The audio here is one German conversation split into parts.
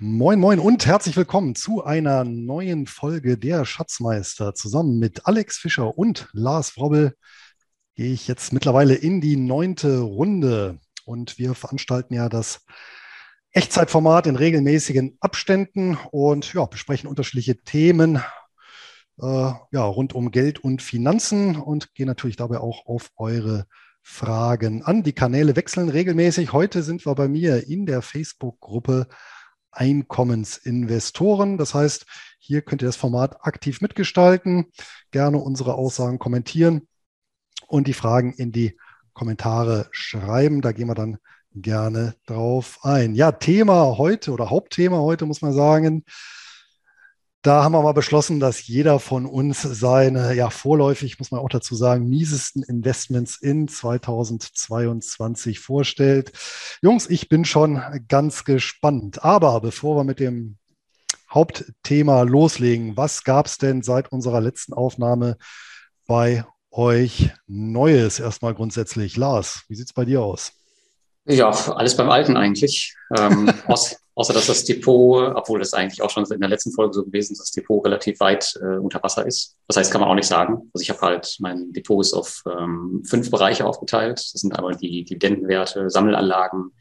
Moin, moin und herzlich willkommen zu einer neuen Folge der Schatzmeister. Zusammen mit Alex Fischer und Lars Wrobbel gehe ich jetzt mittlerweile in die neunte Runde und wir veranstalten ja das Echtzeitformat in regelmäßigen Abständen und ja, besprechen unterschiedliche Themen äh, ja, rund um Geld und Finanzen und gehen natürlich dabei auch auf eure Fragen an. Die Kanäle wechseln regelmäßig. Heute sind wir bei mir in der Facebook-Gruppe Einkommensinvestoren. Das heißt, hier könnt ihr das Format aktiv mitgestalten, gerne unsere Aussagen kommentieren und die Fragen in die Kommentare schreiben. Da gehen wir dann gerne drauf ein. Ja, Thema heute oder Hauptthema heute muss man sagen, da haben wir mal beschlossen, dass jeder von uns seine, ja, vorläufig, muss man auch dazu sagen, miesesten Investments in 2022 vorstellt. Jungs, ich bin schon ganz gespannt. Aber bevor wir mit dem Hauptthema loslegen, was gab es denn seit unserer letzten Aufnahme bei euch Neues? Erstmal grundsätzlich. Lars, wie sieht es bei dir aus? Ja, alles beim Alten eigentlich. Ähm, aus, außer dass das Depot, obwohl das eigentlich auch schon in der letzten Folge so gewesen ist, das Depot relativ weit äh, unter Wasser ist. Das heißt, kann man auch nicht sagen. Also ich habe halt, mein Depot ist auf ähm, fünf Bereiche aufgeteilt. Das sind aber die Dividendenwerte, Sammelanlagen,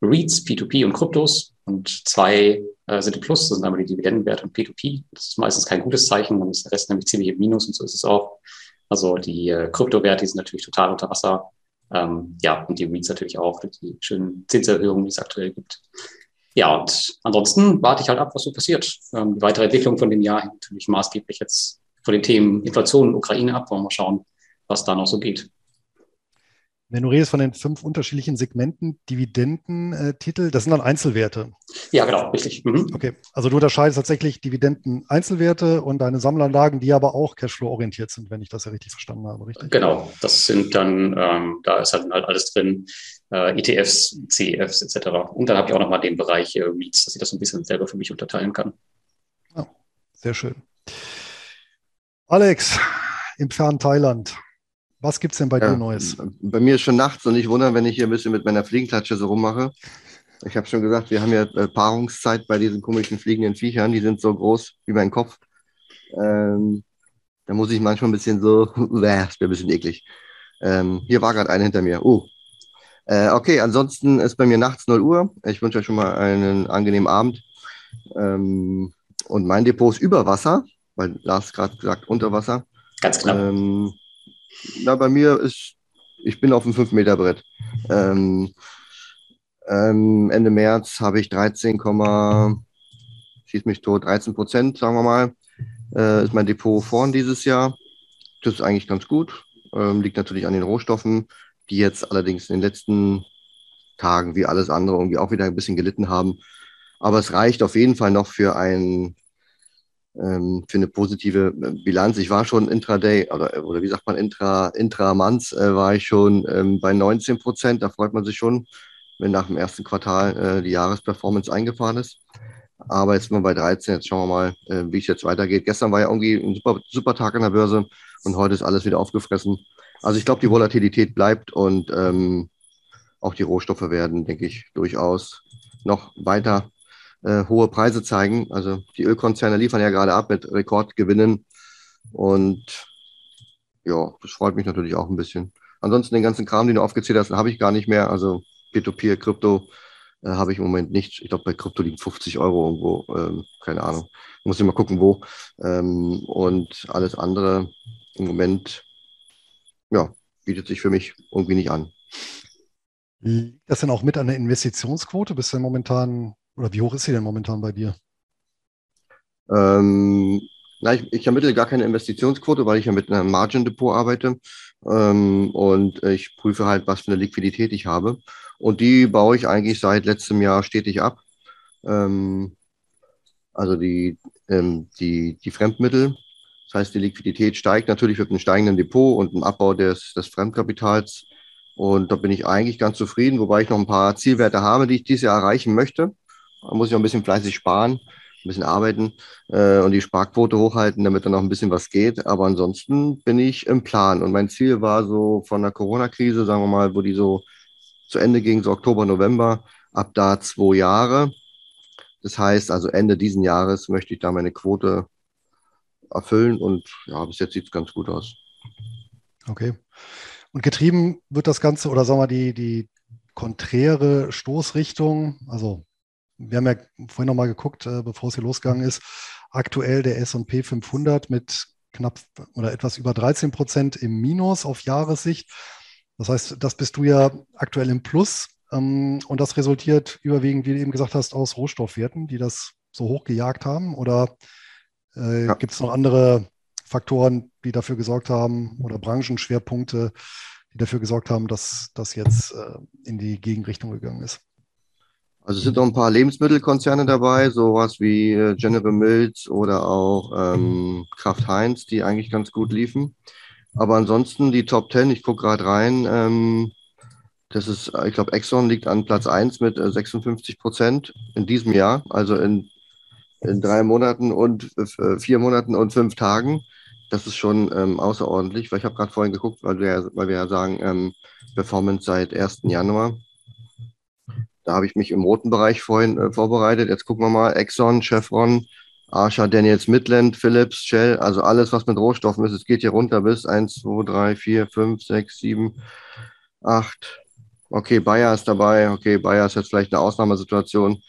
REITs, P2P und Kryptos. Und zwei äh, sind im Plus, das sind einmal die Dividendenwerte und P2P. Das ist meistens kein gutes Zeichen, dann ist der Rest nämlich ziemlich im Minus und so ist es auch. Also die äh, Kryptowerte, sind natürlich total unter Wasser. Ähm, ja, und die REITs natürlich auch, die schönen Zinserhöhungen, die es aktuell gibt. Ja, und ansonsten warte ich halt ab, was so passiert. Ähm, die weitere Entwicklung von dem Jahr hängt natürlich maßgeblich jetzt von den Themen Inflation und Ukraine ab. Wollen wir mal schauen, was da noch so geht. Wenn du redest von den fünf unterschiedlichen Segmenten, Dividendentitel, das sind dann Einzelwerte. Ja, genau, richtig. Mhm. Okay, also du unterscheidest tatsächlich Dividenden-Einzelwerte und deine Sammlanlagen, die aber auch Cashflow-orientiert sind, wenn ich das ja richtig verstanden habe, richtig? Genau, das sind dann, ähm, da ist halt, halt alles drin, äh, ETFs, CEFs etc. Und dann habe ich auch nochmal den Bereich äh, REITs, dass ich das ein bisschen selber für mich unterteilen kann. Oh, sehr schön. Alex, im fernen Thailand. Was gibt es denn bei ja, dir Neues? Bei mir ist schon nachts und ich wundere, wenn ich hier ein bisschen mit meiner Fliegenklatsche so rummache. Ich habe schon gesagt, wir haben ja äh, Paarungszeit bei diesen komischen fliegenden Viechern. Die sind so groß wie mein Kopf. Ähm, da muss ich manchmal ein bisschen so, äh, das wäre ein bisschen eklig. Ähm, hier war gerade einer hinter mir. Uh. Äh, okay, ansonsten ist bei mir nachts 0 Uhr. Ich wünsche euch schon mal einen angenehmen Abend. Ähm, und mein Depot ist über Wasser, weil Lars gerade gesagt unter Wasser. Ganz knapp. Ähm, na, bei mir ist, ich bin auf dem 5-Meter-Brett. Ähm, ähm, Ende März habe ich 13, schieß mich tot, 13 Prozent, sagen wir mal, äh, ist mein Depot vorn dieses Jahr. Das ist eigentlich ganz gut. Ähm, liegt natürlich an den Rohstoffen, die jetzt allerdings in den letzten Tagen wie alles andere irgendwie auch wieder ein bisschen gelitten haben. Aber es reicht auf jeden Fall noch für ein ähm, für eine positive äh, Bilanz. Ich war schon intraday oder, oder wie sagt man, intra, intramonths äh, war ich schon ähm, bei 19 Prozent. Da freut man sich schon, wenn nach dem ersten Quartal äh, die Jahresperformance eingefahren ist. Aber jetzt sind wir bei 13. Jetzt schauen wir mal, äh, wie es jetzt weitergeht. Gestern war ja irgendwie ein super, super Tag an der Börse und heute ist alles wieder aufgefressen. Also ich glaube, die Volatilität bleibt und ähm, auch die Rohstoffe werden, denke ich, durchaus noch weiter äh, hohe Preise zeigen. Also die Ölkonzerne liefern ja gerade ab mit Rekordgewinnen und ja, das freut mich natürlich auch ein bisschen. Ansonsten den ganzen Kram, den du aufgezählt hast, habe ich gar nicht mehr. Also P2P, Krypto äh, habe ich im Moment nicht. Ich glaube, bei Krypto liegen 50 Euro irgendwo. Ähm, keine Ahnung. Muss ich mal gucken, wo. Ähm, und alles andere im Moment, ja, bietet sich für mich irgendwie nicht an. Liegt das denn auch mit an der Investitionsquote? Bist du momentan oder wie hoch ist sie denn momentan bei dir? Ähm, na, ich, ich ermittle gar keine Investitionsquote, weil ich ja mit einem Margin Depot arbeite. Ähm, und ich prüfe halt, was für eine Liquidität ich habe. Und die baue ich eigentlich seit letztem Jahr stetig ab. Ähm, also die, ähm, die, die Fremdmittel. Das heißt, die Liquidität steigt natürlich mit einem steigenden Depot und einem Abbau des, des Fremdkapitals. Und da bin ich eigentlich ganz zufrieden, wobei ich noch ein paar Zielwerte habe, die ich dieses Jahr erreichen möchte. Da muss ich noch ein bisschen fleißig sparen, ein bisschen arbeiten äh, und die Sparquote hochhalten, damit dann noch ein bisschen was geht. Aber ansonsten bin ich im Plan. Und mein Ziel war so von der Corona-Krise, sagen wir mal, wo die so zu Ende ging, so Oktober, November, ab da zwei Jahre. Das heißt also Ende diesen Jahres möchte ich da meine Quote erfüllen und ja, bis jetzt sieht es ganz gut aus. Okay. Und getrieben wird das Ganze, oder sagen wir die, die konträre Stoßrichtung, also wir haben ja vorhin nochmal geguckt, äh, bevor es hier losgegangen ist, aktuell der S&P 500 mit knapp oder etwas über 13 Prozent im Minus auf Jahressicht. Das heißt, das bist du ja aktuell im Plus. Ähm, und das resultiert überwiegend, wie du eben gesagt hast, aus Rohstoffwerten, die das so hoch gejagt haben. Oder äh, ja. gibt es noch andere Faktoren, die dafür gesorgt haben oder Branchenschwerpunkte, die dafür gesorgt haben, dass das jetzt äh, in die Gegenrichtung gegangen ist? Also es sind noch ein paar Lebensmittelkonzerne dabei, sowas wie äh, General Mills oder auch ähm, Kraft Heinz, die eigentlich ganz gut liefen. Aber ansonsten die Top 10, ich gucke gerade rein, ähm, das ist, ich glaube, Exxon liegt an Platz 1 mit äh, 56 Prozent in diesem Jahr, also in, in drei Monaten und äh, vier Monaten und fünf Tagen. Das ist schon ähm, außerordentlich, weil ich habe gerade vorhin geguckt, weil wir, weil wir ja sagen, ähm, Performance seit 1. Januar. Da habe ich mich im roten Bereich vorhin äh, vorbereitet. Jetzt gucken wir mal. Exxon, Chevron, Archer, Daniels Midland, Philips, Shell, also alles, was mit Rohstoffen ist. Es geht hier runter bis 1, 2, 3, 4, 5, 6, 7, 8. Okay, Bayer ist dabei. Okay, Bayer ist jetzt vielleicht eine Ausnahmesituation.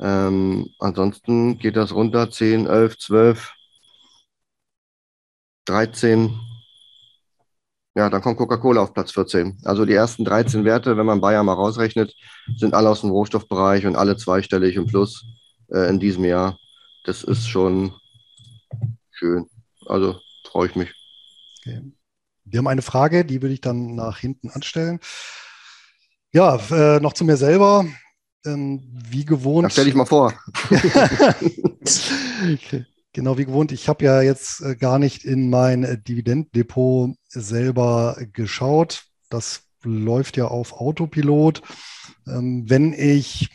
Ähm, ansonsten geht das runter 10, 11, 12, 13, ja, dann kommt Coca-Cola auf Platz 14. Also die ersten 13 Werte, wenn man Bayern mal rausrechnet, sind alle aus dem Rohstoffbereich und alle zweistellig im Plus äh, in diesem Jahr. Das ist schon schön. Also freue ich mich. Okay. Wir haben eine Frage, die würde ich dann nach hinten anstellen. Ja, äh, noch zu mir selber. Ähm, wie gewohnt. Dann stell dich mal vor. okay. Genau wie gewohnt. Ich habe ja jetzt äh, gar nicht in mein Dividendendepot selber geschaut. Das läuft ja auf Autopilot. Ähm, wenn ich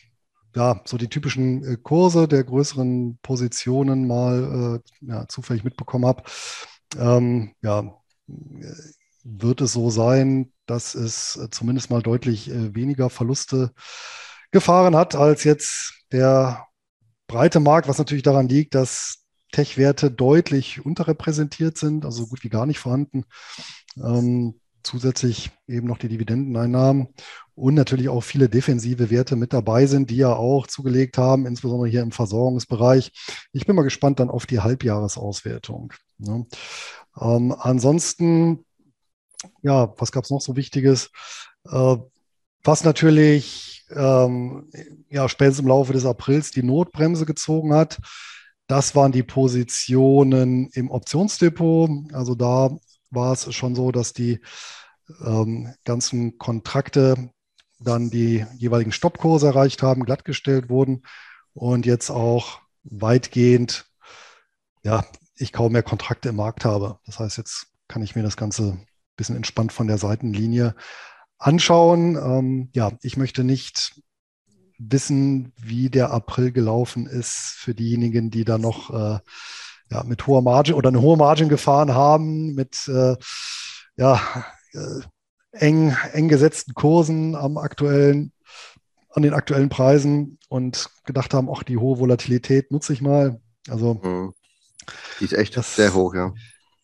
ja, so die typischen äh, Kurse der größeren Positionen mal ja, zufällig mitbekommen habe, ähm, ja, wird es so sein, dass es zumindest mal deutlich weniger Verluste gefahren hat als jetzt der breite Markt, was natürlich daran liegt, dass Tech-Werte deutlich unterrepräsentiert sind, also gut wie gar nicht vorhanden. Ähm, zusätzlich eben noch die Dividendeneinnahmen und natürlich auch viele defensive Werte mit dabei sind, die ja auch zugelegt haben, insbesondere hier im Versorgungsbereich. Ich bin mal gespannt dann auf die Halbjahresauswertung. Ne? Ähm, ansonsten, ja, was gab es noch so Wichtiges? Äh, was natürlich ähm, ja, spätestens im Laufe des Aprils die Notbremse gezogen hat, das waren die Positionen im Optionsdepot. Also da war es schon so, dass die ähm, ganzen Kontrakte dann die jeweiligen Stoppkurse erreicht haben, glattgestellt wurden und jetzt auch weitgehend, ja, ich kaum mehr Kontrakte im Markt habe. Das heißt, jetzt kann ich mir das Ganze ein bisschen entspannt von der Seitenlinie anschauen. Ähm, ja, ich möchte nicht wissen, wie der April gelaufen ist für diejenigen, die da noch äh, ja, mit hoher Margin oder eine hohe Margin gefahren haben, mit äh, ja, äh, eng, eng gesetzten Kursen am aktuellen, an den aktuellen Preisen und gedacht haben, ach, die hohe Volatilität nutze ich mal. Also mhm. die ist echt das, sehr hoch, ja.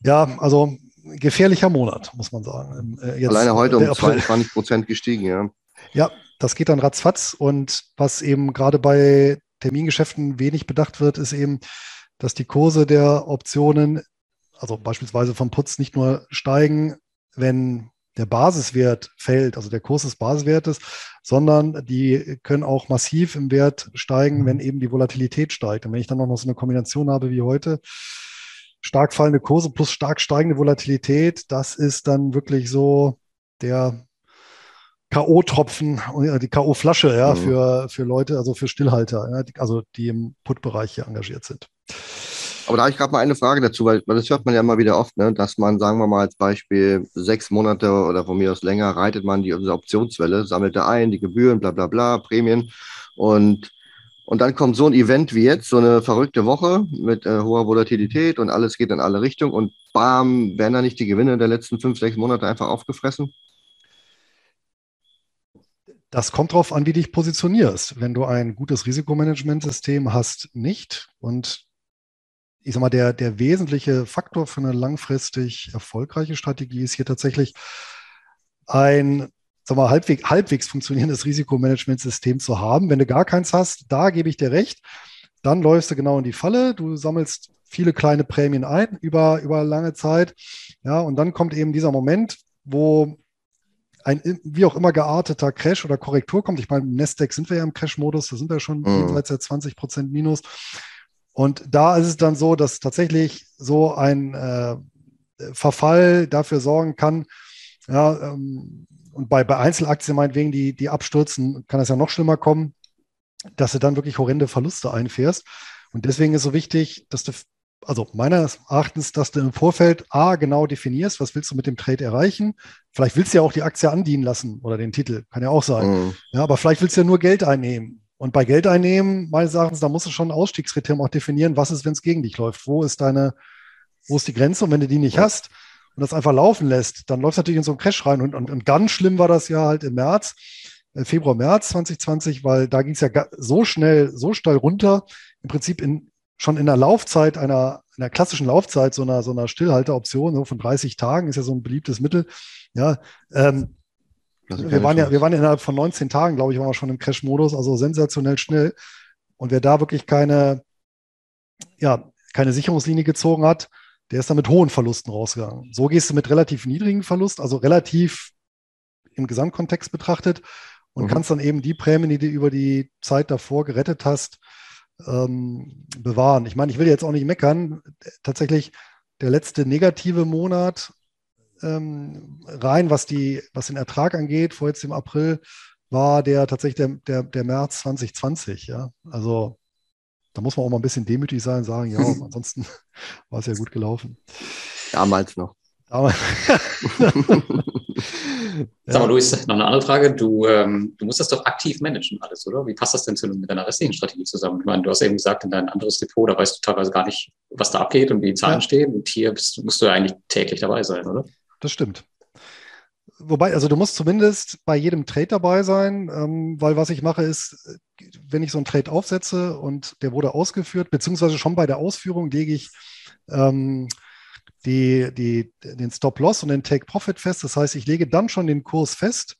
Ja, also gefährlicher Monat, muss man sagen. Äh, jetzt, Alleine heute um 22 Prozent gestiegen, ja. Ja, das geht dann ratzfatz. Und was eben gerade bei Termingeschäften wenig bedacht wird, ist eben, dass die Kurse der Optionen, also beispielsweise vom Putz, nicht nur steigen, wenn der Basiswert fällt, also der Kurs des Basiswertes, sondern die können auch massiv im Wert steigen, wenn eben die Volatilität steigt. Und wenn ich dann noch so eine Kombination habe wie heute, stark fallende Kurse plus stark steigende Volatilität, das ist dann wirklich so der K.O.-Tropfen, äh, die K.O.-Flasche, ja, mhm. für, für Leute, also für Stillhalter, ja, also die im Put-Bereich hier engagiert sind. Aber da habe ich gerade mal eine Frage dazu, weil, weil das hört man ja immer wieder oft, ne, dass man, sagen wir mal als Beispiel, sechs Monate oder von mir aus länger reitet man die diese Optionswelle, sammelt da ein, die Gebühren, bla bla bla, Prämien und und dann kommt so ein Event wie jetzt, so eine verrückte Woche mit äh, hoher Volatilität und alles geht in alle Richtungen und bam, werden da nicht die Gewinne der letzten fünf, sechs Monate einfach aufgefressen? Das kommt darauf an, wie du dich positionierst. Wenn du ein gutes Risikomanagementsystem hast, nicht. Und ich sag mal, der, der wesentliche Faktor für eine langfristig erfolgreiche Strategie ist hier tatsächlich ein sag mal, halbwegs, halbwegs funktionierendes Risikomanagementsystem zu haben. Wenn du gar keins hast, da gebe ich dir recht, dann läufst du genau in die Falle. Du sammelst viele kleine Prämien ein über, über lange Zeit. Ja, und dann kommt eben dieser Moment, wo ein wie auch immer gearteter Crash oder Korrektur kommt. Ich meine, im Nasdaq sind wir ja im Crash-Modus, da sind wir schon mhm. jenseits der 20 Prozent Minus. Und da ist es dann so, dass tatsächlich so ein äh, Verfall dafür sorgen kann, ja, ähm, und bei, bei Einzelaktien meinetwegen, die, die abstürzen, kann das ja noch schlimmer kommen, dass du dann wirklich horrende Verluste einfährst. Und deswegen ist so wichtig, dass du, also meines Erachtens, dass du im Vorfeld A genau definierst, was willst du mit dem Trade erreichen. Vielleicht willst du ja auch die Aktie andienen lassen oder den Titel, kann ja auch sein. Mhm. Ja, aber vielleicht willst du ja nur Geld einnehmen. Und bei Geld einnehmen, meines Erachtens, da musst du schon ein Ausstiegskriterium auch definieren, was ist, wenn es gegen dich läuft. Wo ist deine, wo ist die Grenze? Und wenn du die nicht hast, und das einfach laufen lässt, dann läuft es natürlich in so einen Crash rein. Und, und, und ganz schlimm war das ja halt im März, äh, Februar, März 2020, weil da ging es ja so schnell, so steil runter, im Prinzip in, schon in der Laufzeit einer, einer klassischen Laufzeit, so einer, so einer Stillhalteroption so von 30 Tagen, ist ja so ein beliebtes Mittel. Ja, ähm, wir waren ja, wir waren innerhalb von 19 Tagen, glaube ich, waren wir schon im Crash-Modus, also sensationell schnell. Und wer da wirklich keine, ja, keine Sicherungslinie gezogen hat, der ist dann mit hohen Verlusten rausgegangen. So gehst du mit relativ niedrigen Verlust, also relativ im Gesamtkontext betrachtet und mhm. kannst dann eben die Prämien, die du über die Zeit davor gerettet hast, ähm, bewahren. Ich meine, ich will jetzt auch nicht meckern. Tatsächlich der letzte negative Monat ähm, rein, was, die, was den Ertrag angeht, vor jetzt im April, war der tatsächlich der, der, der März 2020. Ja? Also da muss man auch mal ein bisschen demütig sein und sagen, ja, ansonsten war es ja gut gelaufen. Damals noch. Sag mal, Luis, noch eine andere Frage. Du, ähm, du musst das doch aktiv managen alles, oder? Wie passt das denn zu, mit deiner restlichen Strategie zusammen? Ich meine, du hast eben gesagt, in dein anderes Depot, da weißt du teilweise gar nicht, was da abgeht und wie die Zahlen ja. stehen. Und hier bist, musst du ja eigentlich täglich dabei sein, oder? Das stimmt. Wobei, also du musst zumindest bei jedem Trade dabei sein, ähm, weil was ich mache ist, wenn ich so einen Trade aufsetze und der wurde ausgeführt, beziehungsweise schon bei der Ausführung lege ich ähm, die, die, den Stop-Loss und den Take-Profit fest. Das heißt, ich lege dann schon den Kurs fest,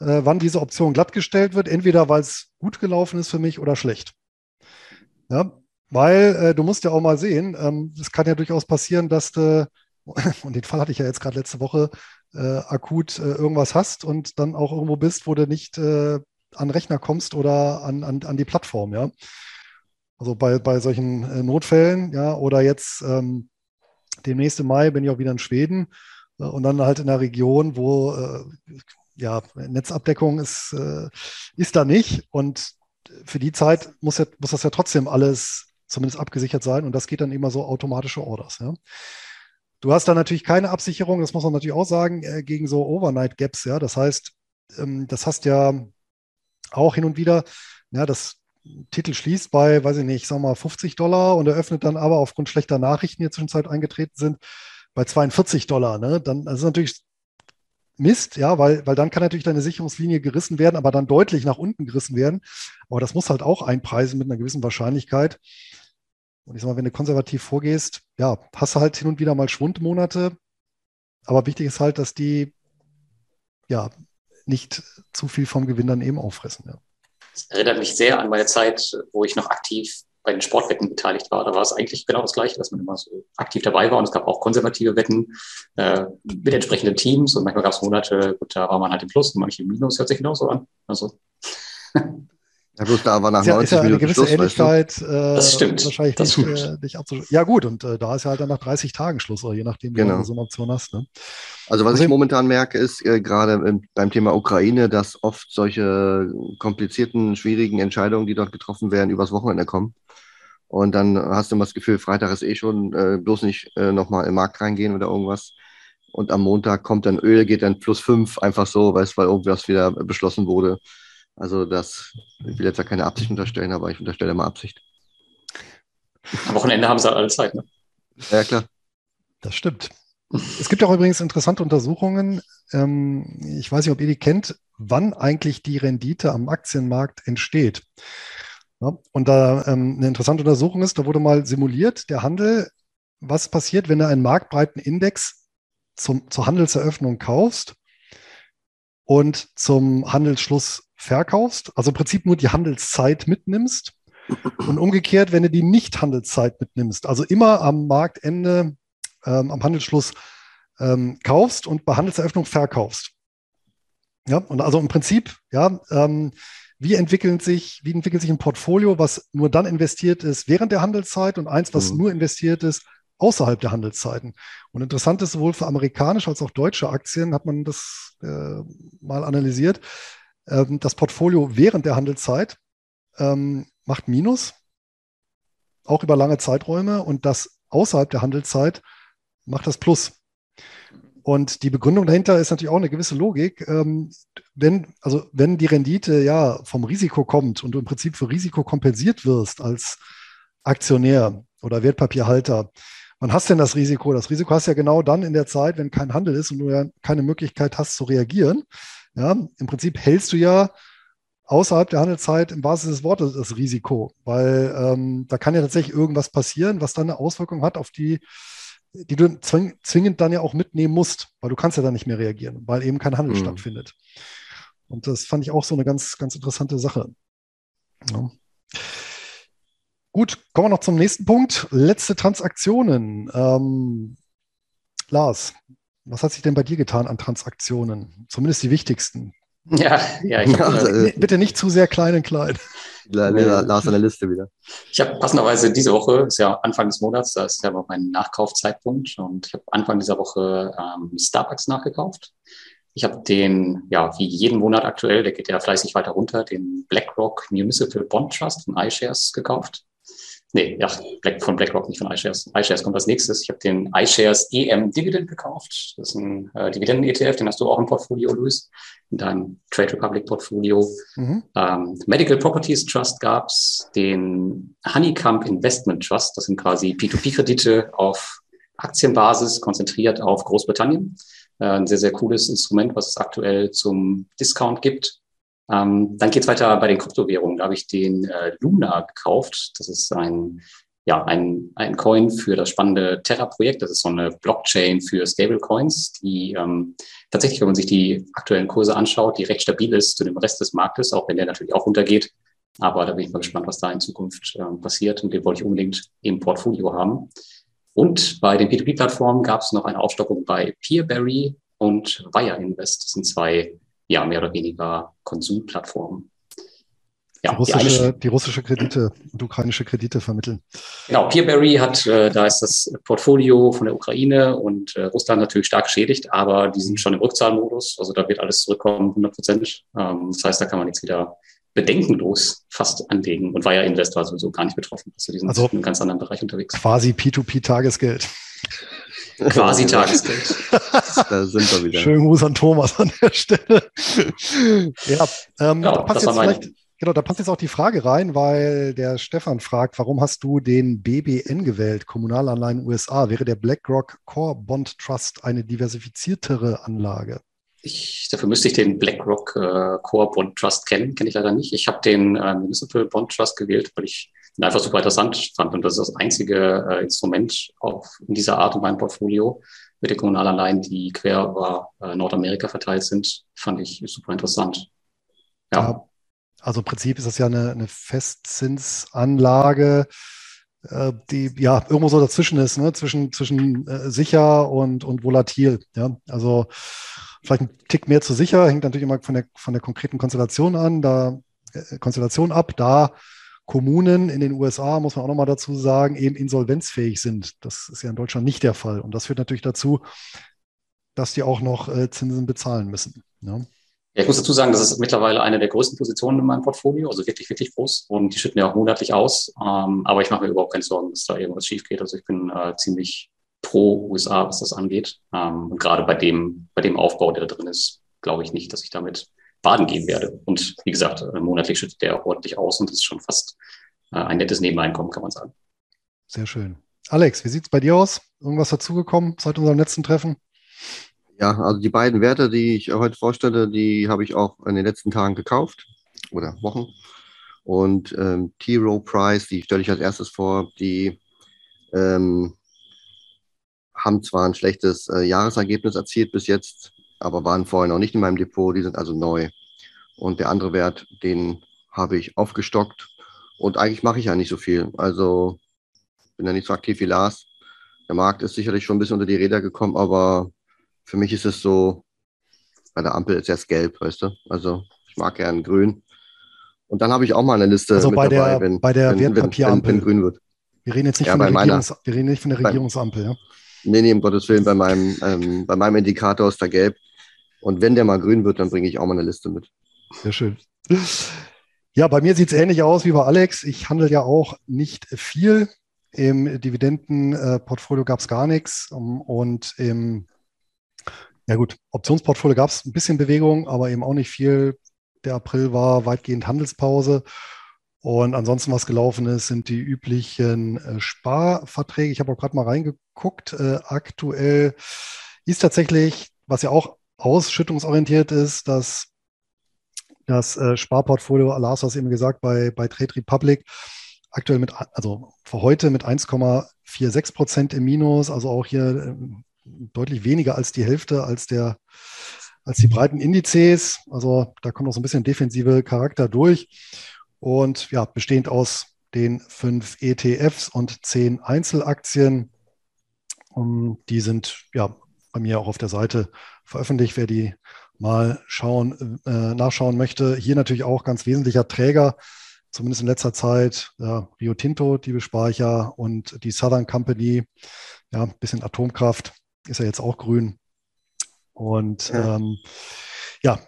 äh, wann diese Option glattgestellt wird, entweder weil es gut gelaufen ist für mich oder schlecht. Ja, weil äh, du musst ja auch mal sehen, ähm, es ähm, kann ja durchaus passieren, dass du, und den Fall hatte ich ja jetzt gerade letzte Woche, äh, akut äh, irgendwas hast und dann auch irgendwo bist, wo du nicht äh, an Rechner kommst oder an, an, an die Plattform, ja. Also bei, bei solchen äh, Notfällen, ja, oder jetzt ähm, demnächst im Mai bin ich auch wieder in Schweden äh, und dann halt in der Region, wo äh, ja, Netzabdeckung ist, ist da nicht. Und für die Zeit muss, ja, muss das ja trotzdem alles zumindest abgesichert sein und das geht dann immer so automatische Orders, ja. Du hast da natürlich keine Absicherung, das muss man natürlich auch sagen, äh, gegen so Overnight Gaps. Ja, das heißt, ähm, das hast ja auch hin und wieder, ja, das Titel schließt bei, weiß ich nicht, ich sag mal 50 Dollar und eröffnet dann aber aufgrund schlechter Nachrichten, die in der Zwischenzeit eingetreten sind, bei 42 Dollar. Ne? Dann das ist natürlich Mist, ja, weil, weil dann kann natürlich deine Sicherungslinie gerissen werden, aber dann deutlich nach unten gerissen werden. Aber das muss halt auch einpreisen mit einer gewissen Wahrscheinlichkeit. Und ich sag mal, wenn du konservativ vorgehst, ja, hast du halt hin und wieder mal Schwundmonate. Aber wichtig ist halt, dass die ja nicht zu viel vom Gewinn dann eben auffressen. Ja. Das erinnert mich sehr an meine Zeit, wo ich noch aktiv bei den Sportwetten beteiligt war. Da war es eigentlich genau das Gleiche, dass man immer so aktiv dabei war. Und es gab auch konservative Wetten äh, mit entsprechenden Teams. Und manchmal gab es Monate, gut, da war man halt im Plus und manche im Minus, hört sich genauso an. Also. Ja, bloß da war nach ja, 90 ist ja eine gewisse Schluss, Ähnlichkeit. Weißt du? äh, das stimmt. Wahrscheinlich das nicht, äh, nicht abzuschließen. Ja, gut, und äh, da ist ja halt dann nach 30 Tagen Schluss, oder je nachdem, wie genau. du so eine Option hast. Ne? Also, was also, ich momentan merke, ist äh, gerade beim Thema Ukraine, dass oft solche komplizierten, schwierigen Entscheidungen, die dort getroffen werden, übers Wochenende kommen. Und dann hast du immer das Gefühl, Freitag ist eh schon, äh, bloß nicht äh, nochmal im Markt reingehen oder irgendwas. Und am Montag kommt dann Öl, geht dann plus fünf, einfach so, weißt, weil irgendwas wieder beschlossen wurde. Also das, ich will jetzt ja keine Absicht unterstellen, aber ich unterstelle mal Absicht. Am Wochenende haben sie alle Zeit, ne? Ja, klar. Das stimmt. Es gibt auch übrigens interessante Untersuchungen, ähm, ich weiß nicht, ob ihr die kennt, wann eigentlich die Rendite am Aktienmarkt entsteht. Und da ähm, eine interessante Untersuchung ist, da wurde mal simuliert, der Handel, was passiert, wenn du einen marktbreiten Index zum, zur Handelseröffnung kaufst und zum Handelsschluss verkaufst, also im Prinzip nur die Handelszeit mitnimmst. Und umgekehrt, wenn du die Nicht-Handelszeit mitnimmst, also immer am Marktende, ähm, am Handelsschluss ähm, kaufst und bei Handelseröffnung verkaufst. Ja, und also im Prinzip, ja, ähm, wie entwickelt sich, wie entwickelt sich ein Portfolio, was nur dann investiert ist während der Handelszeit und eins, was mhm. nur investiert ist außerhalb der Handelszeiten. Und interessant ist, sowohl für amerikanische als auch deutsche Aktien hat man das äh, mal analysiert. Ähm, das Portfolio während der Handelszeit ähm, macht Minus, auch über lange Zeiträume, und das außerhalb der Handelszeit macht das Plus. Und die Begründung dahinter ist natürlich auch eine gewisse Logik. Ähm, wenn, also wenn die Rendite ja vom Risiko kommt und du im Prinzip für Risiko kompensiert wirst als Aktionär oder Wertpapierhalter, wann hast denn das Risiko? Das Risiko hast du ja genau dann in der Zeit, wenn kein Handel ist und du ja keine Möglichkeit hast zu reagieren. Ja, im Prinzip hältst du ja außerhalb der Handelszeit im wahrsten des Wortes das Risiko, weil ähm, da kann ja tatsächlich irgendwas passieren, was dann eine Auswirkung hat auf die die du zwingend dann ja auch mitnehmen musst, weil du kannst ja dann nicht mehr reagieren, weil eben kein Handel mhm. stattfindet. Und das fand ich auch so eine ganz, ganz interessante Sache. Ja. Gut, kommen wir noch zum nächsten Punkt. Letzte Transaktionen. Ähm, Lars, was hat sich denn bei dir getan an Transaktionen? Zumindest die wichtigsten. Ja, ja, ich hab, äh, bitte nicht zu sehr klein und klein. Lars an der Liste wieder. Ich habe passenderweise diese Woche, ist ja Anfang des Monats, da ist ja auch mein Nachkaufzeitpunkt und ich habe Anfang dieser Woche ähm, Starbucks nachgekauft. Ich habe den, ja, wie jeden Monat aktuell, der geht ja fleißig weiter runter, den BlackRock Municipal Bond Trust von iShares gekauft. Nee, ja, Black, von BlackRock, nicht von iShares. iShares kommt als nächstes. Ich habe den iShares EM Dividend gekauft. Das ist ein äh, Dividenden-ETF, den hast du auch im Portfolio, Luis, in deinem Trade Republic Portfolio. Mhm. Ähm, Medical Properties Trust gab's, den Honeycomb Investment Trust. Das sind quasi P2P-Kredite auf Aktienbasis, konzentriert auf Großbritannien. Äh, ein sehr, sehr cooles Instrument, was es aktuell zum Discount gibt. Ähm, dann geht's weiter bei den Kryptowährungen. Da habe ich den äh, Luna gekauft. Das ist ein, ja, ein, ein Coin für das spannende Terra-Projekt. Das ist so eine Blockchain für Stablecoins, die ähm, tatsächlich, wenn man sich die aktuellen Kurse anschaut, die recht stabil ist zu dem Rest des Marktes, auch wenn der natürlich auch runtergeht. Aber da bin ich mal gespannt, was da in Zukunft äh, passiert. Und den wollte ich unbedingt im Portfolio haben. Und bei den P2P-Plattformen gab es noch eine Aufstockung bei Peerberry und Wire Invest. Das sind zwei ja, mehr oder weniger Konsumplattformen. Ja, die, russische, die, die, russische Kredite und ukrainische Kredite vermitteln. Genau, Peerberry hat, äh, da ist das Portfolio von der Ukraine und äh, Russland natürlich stark geschädigt, aber die sind schon im Rückzahlmodus. Also da wird alles zurückkommen, 100 Prozent. Ähm, das heißt, da kann man jetzt wieder bedenkenlos fast anlegen und war ja Investor sowieso gar nicht betroffen. Also die sind also in einem ganz anderen Bereich unterwegs. Quasi P2P-Tagesgeld. Quasi Tagesgeld. da sind wir wieder. Schönen Gruß an Thomas an der Stelle. ja, ähm, ja, da passt jetzt vielleicht, genau, da passt jetzt auch die Frage rein, weil der Stefan fragt, warum hast du den BBN gewählt, Kommunalanleihen USA? Wäre der BlackRock Core Bond Trust eine diversifiziertere Anlage? Ich, dafür müsste ich den BlackRock äh, Core Bond Trust kennen, kenne ich leider nicht. Ich habe den äh, Municipal Bond Trust gewählt, weil ich einfach super interessant fand. Und das ist das einzige äh, Instrument auf, in dieser Art in meinem Portfolio mit den Kommunalanleihen, die quer über äh, Nordamerika verteilt sind, fand ich super interessant. Ja. ja also im Prinzip ist das ja eine, eine Festzinsanlage, äh, die ja irgendwo so dazwischen ist, ne? zwischen, zwischen äh, sicher und, und volatil. Ja? Also vielleicht ein Tick mehr zu sicher, hängt natürlich immer von der, von der konkreten Konstellation an, da äh, Konstellation ab, da Kommunen in den USA, muss man auch nochmal dazu sagen, eben insolvenzfähig sind. Das ist ja in Deutschland nicht der Fall. Und das führt natürlich dazu, dass die auch noch äh, Zinsen bezahlen müssen. Ne? Ja, ich muss dazu sagen, das ist mittlerweile eine der größten Positionen in meinem Portfolio, also wirklich, wirklich groß. Und die schütten ja auch monatlich aus. Ähm, aber ich mache mir überhaupt keine Sorgen, dass da irgendwas schief geht. Also ich bin äh, ziemlich pro USA, was das angeht. Ähm, und gerade bei dem, bei dem Aufbau, der da drin ist, glaube ich nicht, dass ich damit baden gehen werde. Und wie gesagt, äh, monatlich schüttet der ordentlich aus und das ist schon fast äh, ein nettes Nebeneinkommen, kann man sagen. Sehr schön. Alex, wie sieht es bei dir aus? Irgendwas dazugekommen seit unserem letzten Treffen? Ja, also die beiden Werte, die ich heute vorstelle, die habe ich auch in den letzten Tagen gekauft oder Wochen. Und ähm, T-Row Price, die stelle ich als erstes vor, die ähm, haben zwar ein schlechtes äh, Jahresergebnis erzielt bis jetzt, aber waren vorher noch nicht in meinem Depot, die sind also neu. Und der andere Wert, den habe ich aufgestockt und eigentlich mache ich ja nicht so viel. Also bin ja nicht so aktiv wie Lars. Der Markt ist sicherlich schon ein bisschen unter die Räder gekommen, aber für mich ist es so, bei der Ampel ist erst gelb, weißt du? Also ich mag gern grün. Und dann habe ich auch mal eine Liste also mit bei dabei, der, wenn, bei der wenn, Wertpapierampel. Wenn, wenn, grün wird. Wir reden jetzt nicht, ja, von, der Regierungs, wir reden nicht von der Regierungsampel, ja? Nee, nee, um Gottes Willen, bei meinem, ähm, bei meinem Indikator ist da gelb. Und wenn der mal grün wird, dann bringe ich auch mal eine Liste mit. Sehr schön. Ja, bei mir sieht es ähnlich aus wie bei Alex. Ich handle ja auch nicht viel. Im Dividendenportfolio gab es gar nichts. Und im, ja gut, Optionsportfolio gab es ein bisschen Bewegung, aber eben auch nicht viel. Der April war weitgehend Handelspause. Und ansonsten, was gelaufen ist, sind die üblichen äh, Sparverträge. Ich habe auch gerade mal reingeguckt. Äh, aktuell ist tatsächlich, was ja auch ausschüttungsorientiert ist, dass das äh, Sparportfolio, Lars es eben gesagt, bei, bei Trade Republic aktuell mit, also für heute mit 1,46 Prozent im Minus, also auch hier äh, deutlich weniger als die Hälfte als der als die breiten Indizes. Also da kommt auch so ein bisschen defensive Charakter durch. Und ja, bestehend aus den fünf ETFs und zehn Einzelaktien. Um, die sind ja bei mir auch auf der Seite veröffentlicht, wer die mal schauen, äh, nachschauen möchte. Hier natürlich auch ganz wesentlicher Träger, zumindest in letzter Zeit, ja, Rio Tinto, die Bespeicher und die Southern Company, ja, ein bisschen Atomkraft, ist ja jetzt auch grün. Und ja, ähm, ja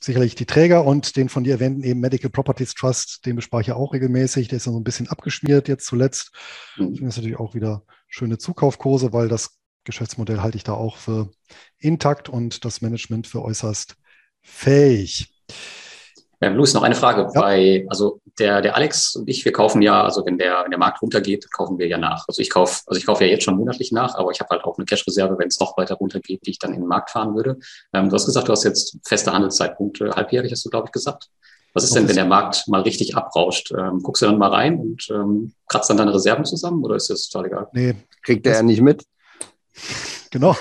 sicherlich die Träger und den von dir erwähnten eben Medical Properties Trust, den bespare ich ja auch regelmäßig. Der ist ja so ein bisschen abgeschmiert jetzt zuletzt. Ich finde das natürlich auch wieder schöne Zukaufkurse, weil das Geschäftsmodell halte ich da auch für intakt und das Management für äußerst fähig. Ähm, Luis, noch eine Frage. Ja. Bei, also der, der Alex und ich, wir kaufen ja, also wenn der, wenn der Markt runtergeht, kaufen wir ja nach. Also ich kaufe, also ich kaufe ja jetzt schon monatlich nach, aber ich habe halt auch eine Cash-Reserve, wenn es noch weiter runtergeht, die ich dann in den Markt fahren würde. Ähm, du hast gesagt, du hast jetzt feste Handelszeitpunkte, halbjährig hast du, glaube ich, gesagt. Was ist denn, wenn der Markt mal richtig abrauscht? Ähm, guckst du dann mal rein und ähm, kratzt dann deine Reserven zusammen oder ist das total egal? Nee, kriegt der ja nicht mit. Genau.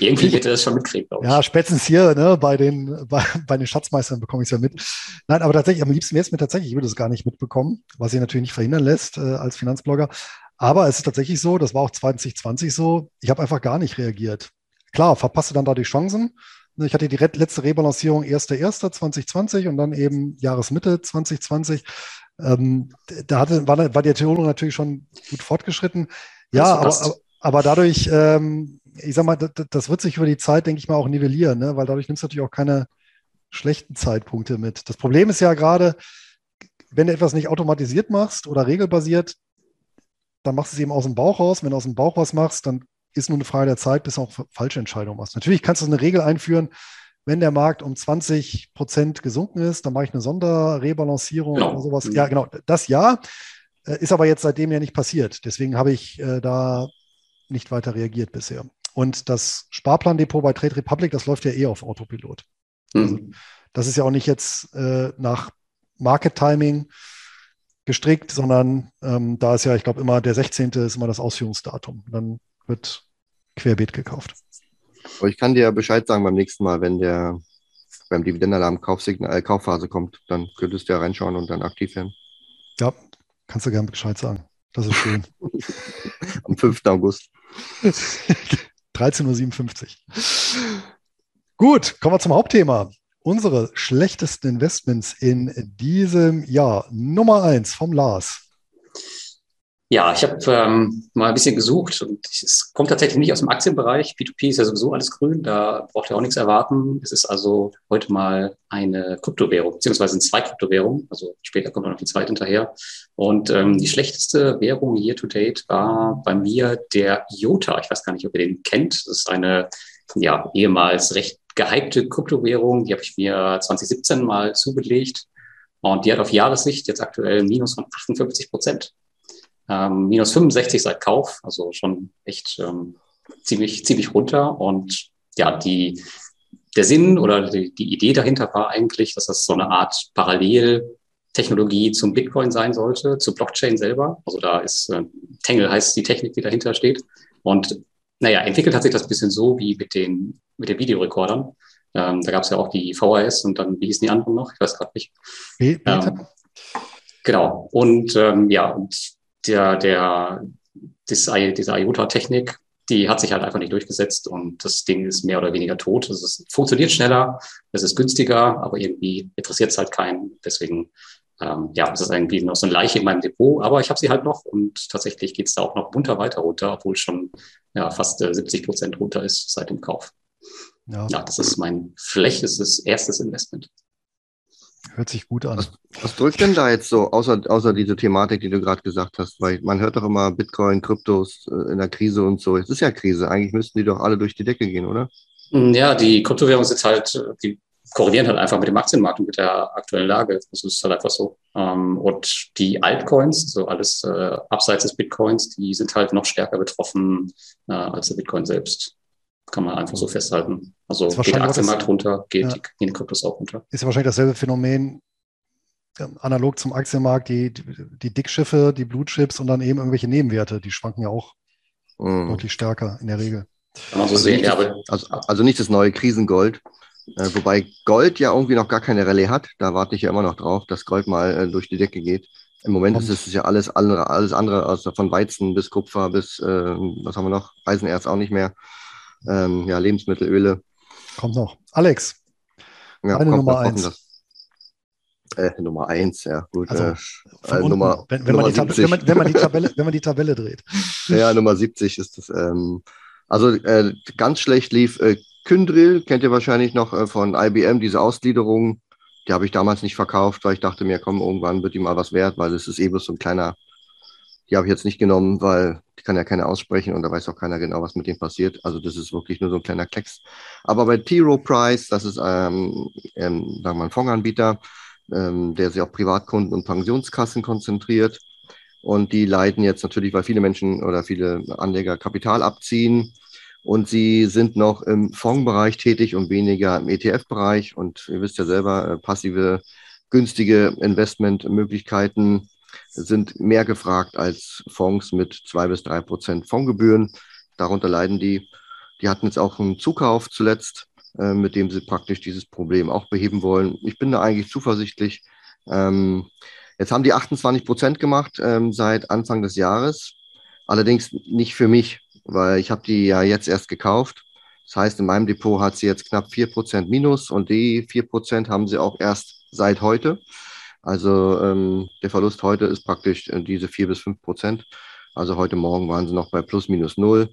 Irgendwie er das schon ich. Ja, spätestens hier ne, bei, den, bei, bei den Schatzmeistern bekomme ich es ja mit. Nein, aber tatsächlich, am liebsten wäre es mir tatsächlich, ich würde es gar nicht mitbekommen, was sich natürlich nicht verhindern lässt äh, als Finanzblogger. Aber es ist tatsächlich so, das war auch 2020 so, ich habe einfach gar nicht reagiert. Klar, verpasste dann dadurch Chancen. Ne, ich hatte die letzte Rebalancierung 1.1.2020 und dann eben Jahresmitte 2020. Ähm, da hatte, war, war die Theorie natürlich schon gut fortgeschritten. Ja, aber, aber, aber dadurch, ähm, ich sag mal, das, das, wird sich über die Zeit, denke ich mal, auch nivellieren, ne? weil dadurch nimmst du natürlich auch keine schlechten Zeitpunkte mit. Das Problem ist ja gerade, wenn du etwas nicht automatisiert machst oder regelbasiert, dann machst du es eben aus dem Bauch raus. Wenn du aus dem Bauch was machst, dann ist nur eine Frage der Zeit, bis du auch falsche Entscheidungen machst. Natürlich kannst du eine Regel einführen, wenn der Markt um 20 Prozent gesunken ist, dann mache ich eine Sonderrebalancierung genau. oder sowas. Ja, genau, das ja. Äh, ist aber jetzt seitdem ja nicht passiert. Deswegen habe ich äh, da nicht weiter reagiert bisher. Und das Sparplandepot bei Trade Republic, das läuft ja eh auf Autopilot. Mhm. Also, das ist ja auch nicht jetzt äh, nach Market Timing gestrickt, sondern ähm, da ist ja, ich glaube, immer der 16. ist immer das Ausführungsdatum. Dann wird querbeet gekauft. Aber ich kann dir Bescheid sagen beim nächsten Mal, wenn der beim Dividendenalarm Kaufsignal, äh, Kaufphase kommt, dann könntest du ja reinschauen und dann aktiv werden. Ja, kannst du gerne Bescheid sagen. Das ist schön. Am 5. August. 13.57 Uhr. Gut, kommen wir zum Hauptthema. Unsere schlechtesten Investments in diesem Jahr. Nummer eins vom Lars. Ja, ich habe ähm, mal ein bisschen gesucht und es kommt tatsächlich nicht aus dem Aktienbereich. P2P ist ja sowieso alles grün, da braucht ihr auch nichts erwarten. Es ist also heute mal eine Kryptowährung, beziehungsweise zwei Kryptowährungen. Also später kommt noch die zweite hinterher. Und ähm, die schlechteste Währung year to date war bei mir der IOTA. Ich weiß gar nicht, ob ihr den kennt. Das ist eine ja, ehemals recht gehypte Kryptowährung. Die habe ich mir 2017 mal zugelegt. Und die hat auf Jahressicht jetzt aktuell Minus von 58 Prozent. Ähm, minus 65 seit Kauf, also schon echt ähm, ziemlich, ziemlich runter. Und ja, die, der Sinn oder die, die Idee dahinter war eigentlich, dass das so eine Art Paralleltechnologie zum Bitcoin sein sollte, zur Blockchain selber. Also da ist äh, Tangle heißt die Technik, die dahinter steht. Und naja, entwickelt hat sich das ein bisschen so wie mit den, mit den Videorekordern. Ähm, da gab es ja auch die VHS und dann, wie hießen die anderen noch? Ich weiß gerade nicht. Ähm, genau. Und ähm, ja, und der, der, das, diese IOTA-Technik, die hat sich halt einfach nicht durchgesetzt und das Ding ist mehr oder weniger tot. Also es funktioniert schneller, es ist günstiger, aber irgendwie interessiert es halt keinen. Deswegen ähm, ja, es ist irgendwie noch so eine Leiche in meinem Depot, aber ich habe sie halt noch und tatsächlich geht es da auch noch munter weiter runter, obwohl schon ja, fast äh, 70 Prozent runter ist seit dem Kauf. Ja. ja, das ist mein schlechtestes erstes Investment. Hört sich gut an. Was, was drückt denn da jetzt so, außer, außer diese Thematik, die du gerade gesagt hast? Weil man hört doch immer Bitcoin, Kryptos äh, in der Krise und so. Es ist ja Krise. Eigentlich müssten die doch alle durch die Decke gehen, oder? Ja, die Kryptowährung ist halt, die korrelieren halt einfach mit dem Aktienmarkt und mit der aktuellen Lage. Das ist halt einfach so. Ähm, und die Altcoins, so alles äh, abseits des Bitcoins, die sind halt noch stärker betroffen äh, als der Bitcoin selbst. Kann man einfach so festhalten. Also geht der Aktienmarkt das, runter, geht ja. die, die Kryptos auch runter. Ist ja wahrscheinlich dasselbe Phänomen, analog zum Aktienmarkt, die, die Dickschiffe, die Blutchips und dann eben irgendwelche Nebenwerte, die schwanken ja auch mhm. deutlich stärker in der Regel. Kann man so also sehen, ja, also, also nicht das neue Krisengold, äh, wobei Gold ja irgendwie noch gar keine Rallye hat. Da warte ich ja immer noch drauf, dass Gold mal äh, durch die Decke geht. Im Moment Kommt. ist es ja alles andere, alles andere, also von Weizen bis Kupfer bis, äh, was haben wir noch? Eisenerz auch nicht mehr. Ähm, ja, Lebensmittelöle. Kommt noch. Alex, ja, deine Nummer eins. Äh, Nummer eins, ja, gut. Also, äh, äh unten, Nummer, wenn, wenn, Nummer man wenn, man, wenn, man die Tabelle, wenn man die Tabelle dreht. Ja, Nummer 70 ist das. Ähm, also äh, ganz schlecht lief äh, Kyndryl kennt ihr wahrscheinlich noch äh, von IBM, diese Ausgliederung. Die habe ich damals nicht verkauft, weil ich dachte mir, komm, irgendwann wird die mal was wert, weil es ist eben so ein kleiner. Die habe ich jetzt nicht genommen, weil kann ja keiner aussprechen und da weiß auch keiner genau, was mit dem passiert. Also das ist wirklich nur so ein kleiner Klecks. Aber bei T. Rowe Price, das ist ähm, ähm, sagen wir mal ein Fondsanbieter, ähm, der sich auf Privatkunden und Pensionskassen konzentriert. Und die leiden jetzt natürlich, weil viele Menschen oder viele Anleger Kapital abziehen und sie sind noch im Fondsbereich tätig und weniger im ETF-Bereich. Und ihr wisst ja selber, äh, passive, günstige Investmentmöglichkeiten sind mehr gefragt als Fonds mit zwei bis drei Prozent Fondsgebühren. Darunter leiden die. Die hatten jetzt auch einen Zukauf zuletzt, äh, mit dem sie praktisch dieses Problem auch beheben wollen. Ich bin da eigentlich zuversichtlich. Ähm, jetzt haben die 28 Prozent gemacht ähm, seit Anfang des Jahres. Allerdings nicht für mich weil ich habe die ja jetzt erst gekauft. Das heißt, in meinem Depot hat sie jetzt knapp 4% Minus und die 4% haben sie auch erst seit heute. Also ähm, der Verlust heute ist praktisch äh, diese 4 bis 5 Prozent. Also heute Morgen waren sie noch bei plus minus null.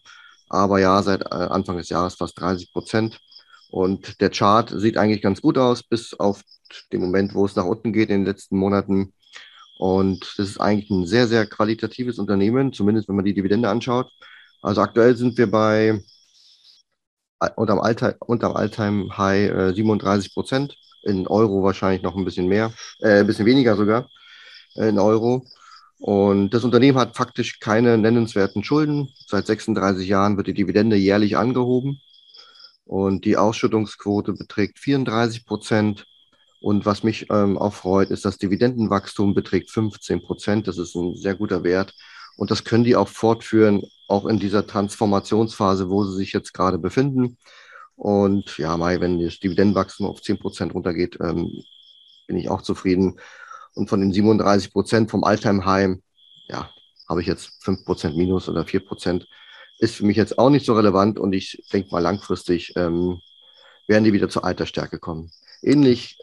Aber ja, seit äh, Anfang des Jahres fast 30 Prozent. Und der Chart sieht eigentlich ganz gut aus, bis auf den Moment, wo es nach unten geht in den letzten Monaten. Und das ist eigentlich ein sehr, sehr qualitatives Unternehmen, zumindest wenn man die Dividende anschaut. Also aktuell sind wir bei äh, unterm, Alltime, unterm Alltime High äh, 37 Prozent. In Euro wahrscheinlich noch ein bisschen mehr, äh, ein bisschen weniger sogar äh, in Euro. Und das Unternehmen hat faktisch keine nennenswerten Schulden. Seit 36 Jahren wird die Dividende jährlich angehoben. Und die Ausschüttungsquote beträgt 34 Prozent. Und was mich ähm, auch freut, ist, das Dividendenwachstum beträgt 15 Prozent. Das ist ein sehr guter Wert. Und das können die auch fortführen, auch in dieser Transformationsphase, wo sie sich jetzt gerade befinden. Und ja, Mai, wenn das Dividendenwachstum auf 10 Prozent runtergeht, ähm, bin ich auch zufrieden. Und von den 37 Prozent vom Altheim-Heim, ja, habe ich jetzt 5 Prozent minus oder 4 Prozent. Ist für mich jetzt auch nicht so relevant und ich denke mal langfristig ähm, werden die wieder zur Altersstärke kommen. Ähnlich,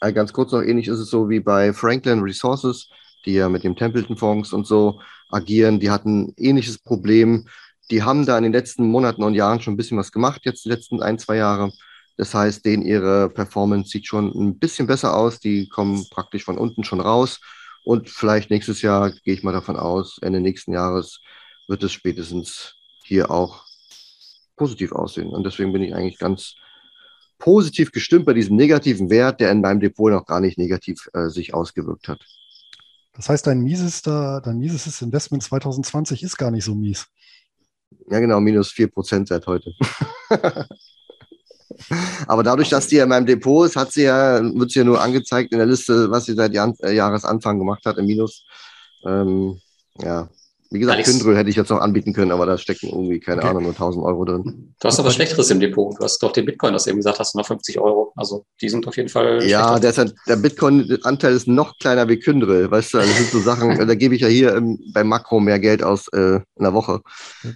äh, ganz kurz noch, ähnlich ist es so wie bei Franklin Resources die ja mit dem Templeton-Fonds und so agieren, die hatten ähnliches Problem. Die haben da in den letzten Monaten und Jahren schon ein bisschen was gemacht, jetzt die letzten ein, zwei Jahre. Das heißt, denen ihre Performance sieht schon ein bisschen besser aus. Die kommen praktisch von unten schon raus. Und vielleicht nächstes Jahr, gehe ich mal davon aus, Ende nächsten Jahres wird es spätestens hier auch positiv aussehen. Und deswegen bin ich eigentlich ganz positiv gestimmt bei diesem negativen Wert, der in meinem Depot noch gar nicht negativ äh, sich ausgewirkt hat. Das heißt, dein miesester, dein miesestes Investment 2020 ist gar nicht so mies. Ja, genau, minus 4% seit heute. Aber dadurch, dass die ja in meinem Depot ist, hat sie ja, wird sie ja nur angezeigt in der Liste, was sie seit äh, Jahresanfang gemacht hat im Minus. Ähm, ja, wie gesagt, Alex, hätte ich jetzt noch anbieten können, aber da stecken irgendwie, keine okay. Ahnung, nur 1000 Euro drin. Du hast aber Schlechteres im Depot. Du hast doch den Bitcoin, das du eben gesagt hast, noch 50 Euro. Also die sind auf jeden Fall. Ja, der, halt, der Bitcoin-Anteil ist noch kleiner wie Kyndryl. Weißt du, also das sind so Sachen, da gebe ich ja hier im, beim Makro mehr Geld aus äh, in der Woche, äh,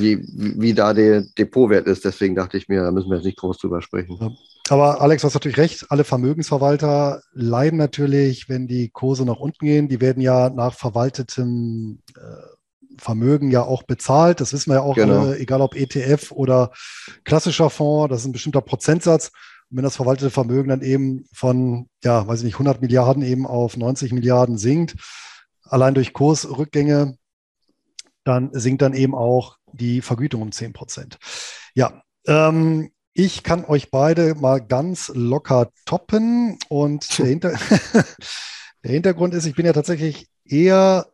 wie, wie da der Depotwert ist. Deswegen dachte ich mir, da müssen wir jetzt nicht groß drüber sprechen. Ja. Aber Alex, du hast natürlich recht. Alle Vermögensverwalter leiden natürlich, wenn die Kurse nach unten gehen. Die werden ja nach verwaltetem äh, Vermögen ja auch bezahlt. Das wissen wir ja auch genau. alle, egal ob ETF oder klassischer Fonds. Das ist ein bestimmter Prozentsatz. Und wenn das verwaltete Vermögen dann eben von, ja, weiß ich nicht, 100 Milliarden eben auf 90 Milliarden sinkt, allein durch Kursrückgänge, dann sinkt dann eben auch die Vergütung um 10 Prozent. Ja, ähm, ich kann euch beide mal ganz locker toppen und der, Hinter der Hintergrund ist, ich bin ja tatsächlich eher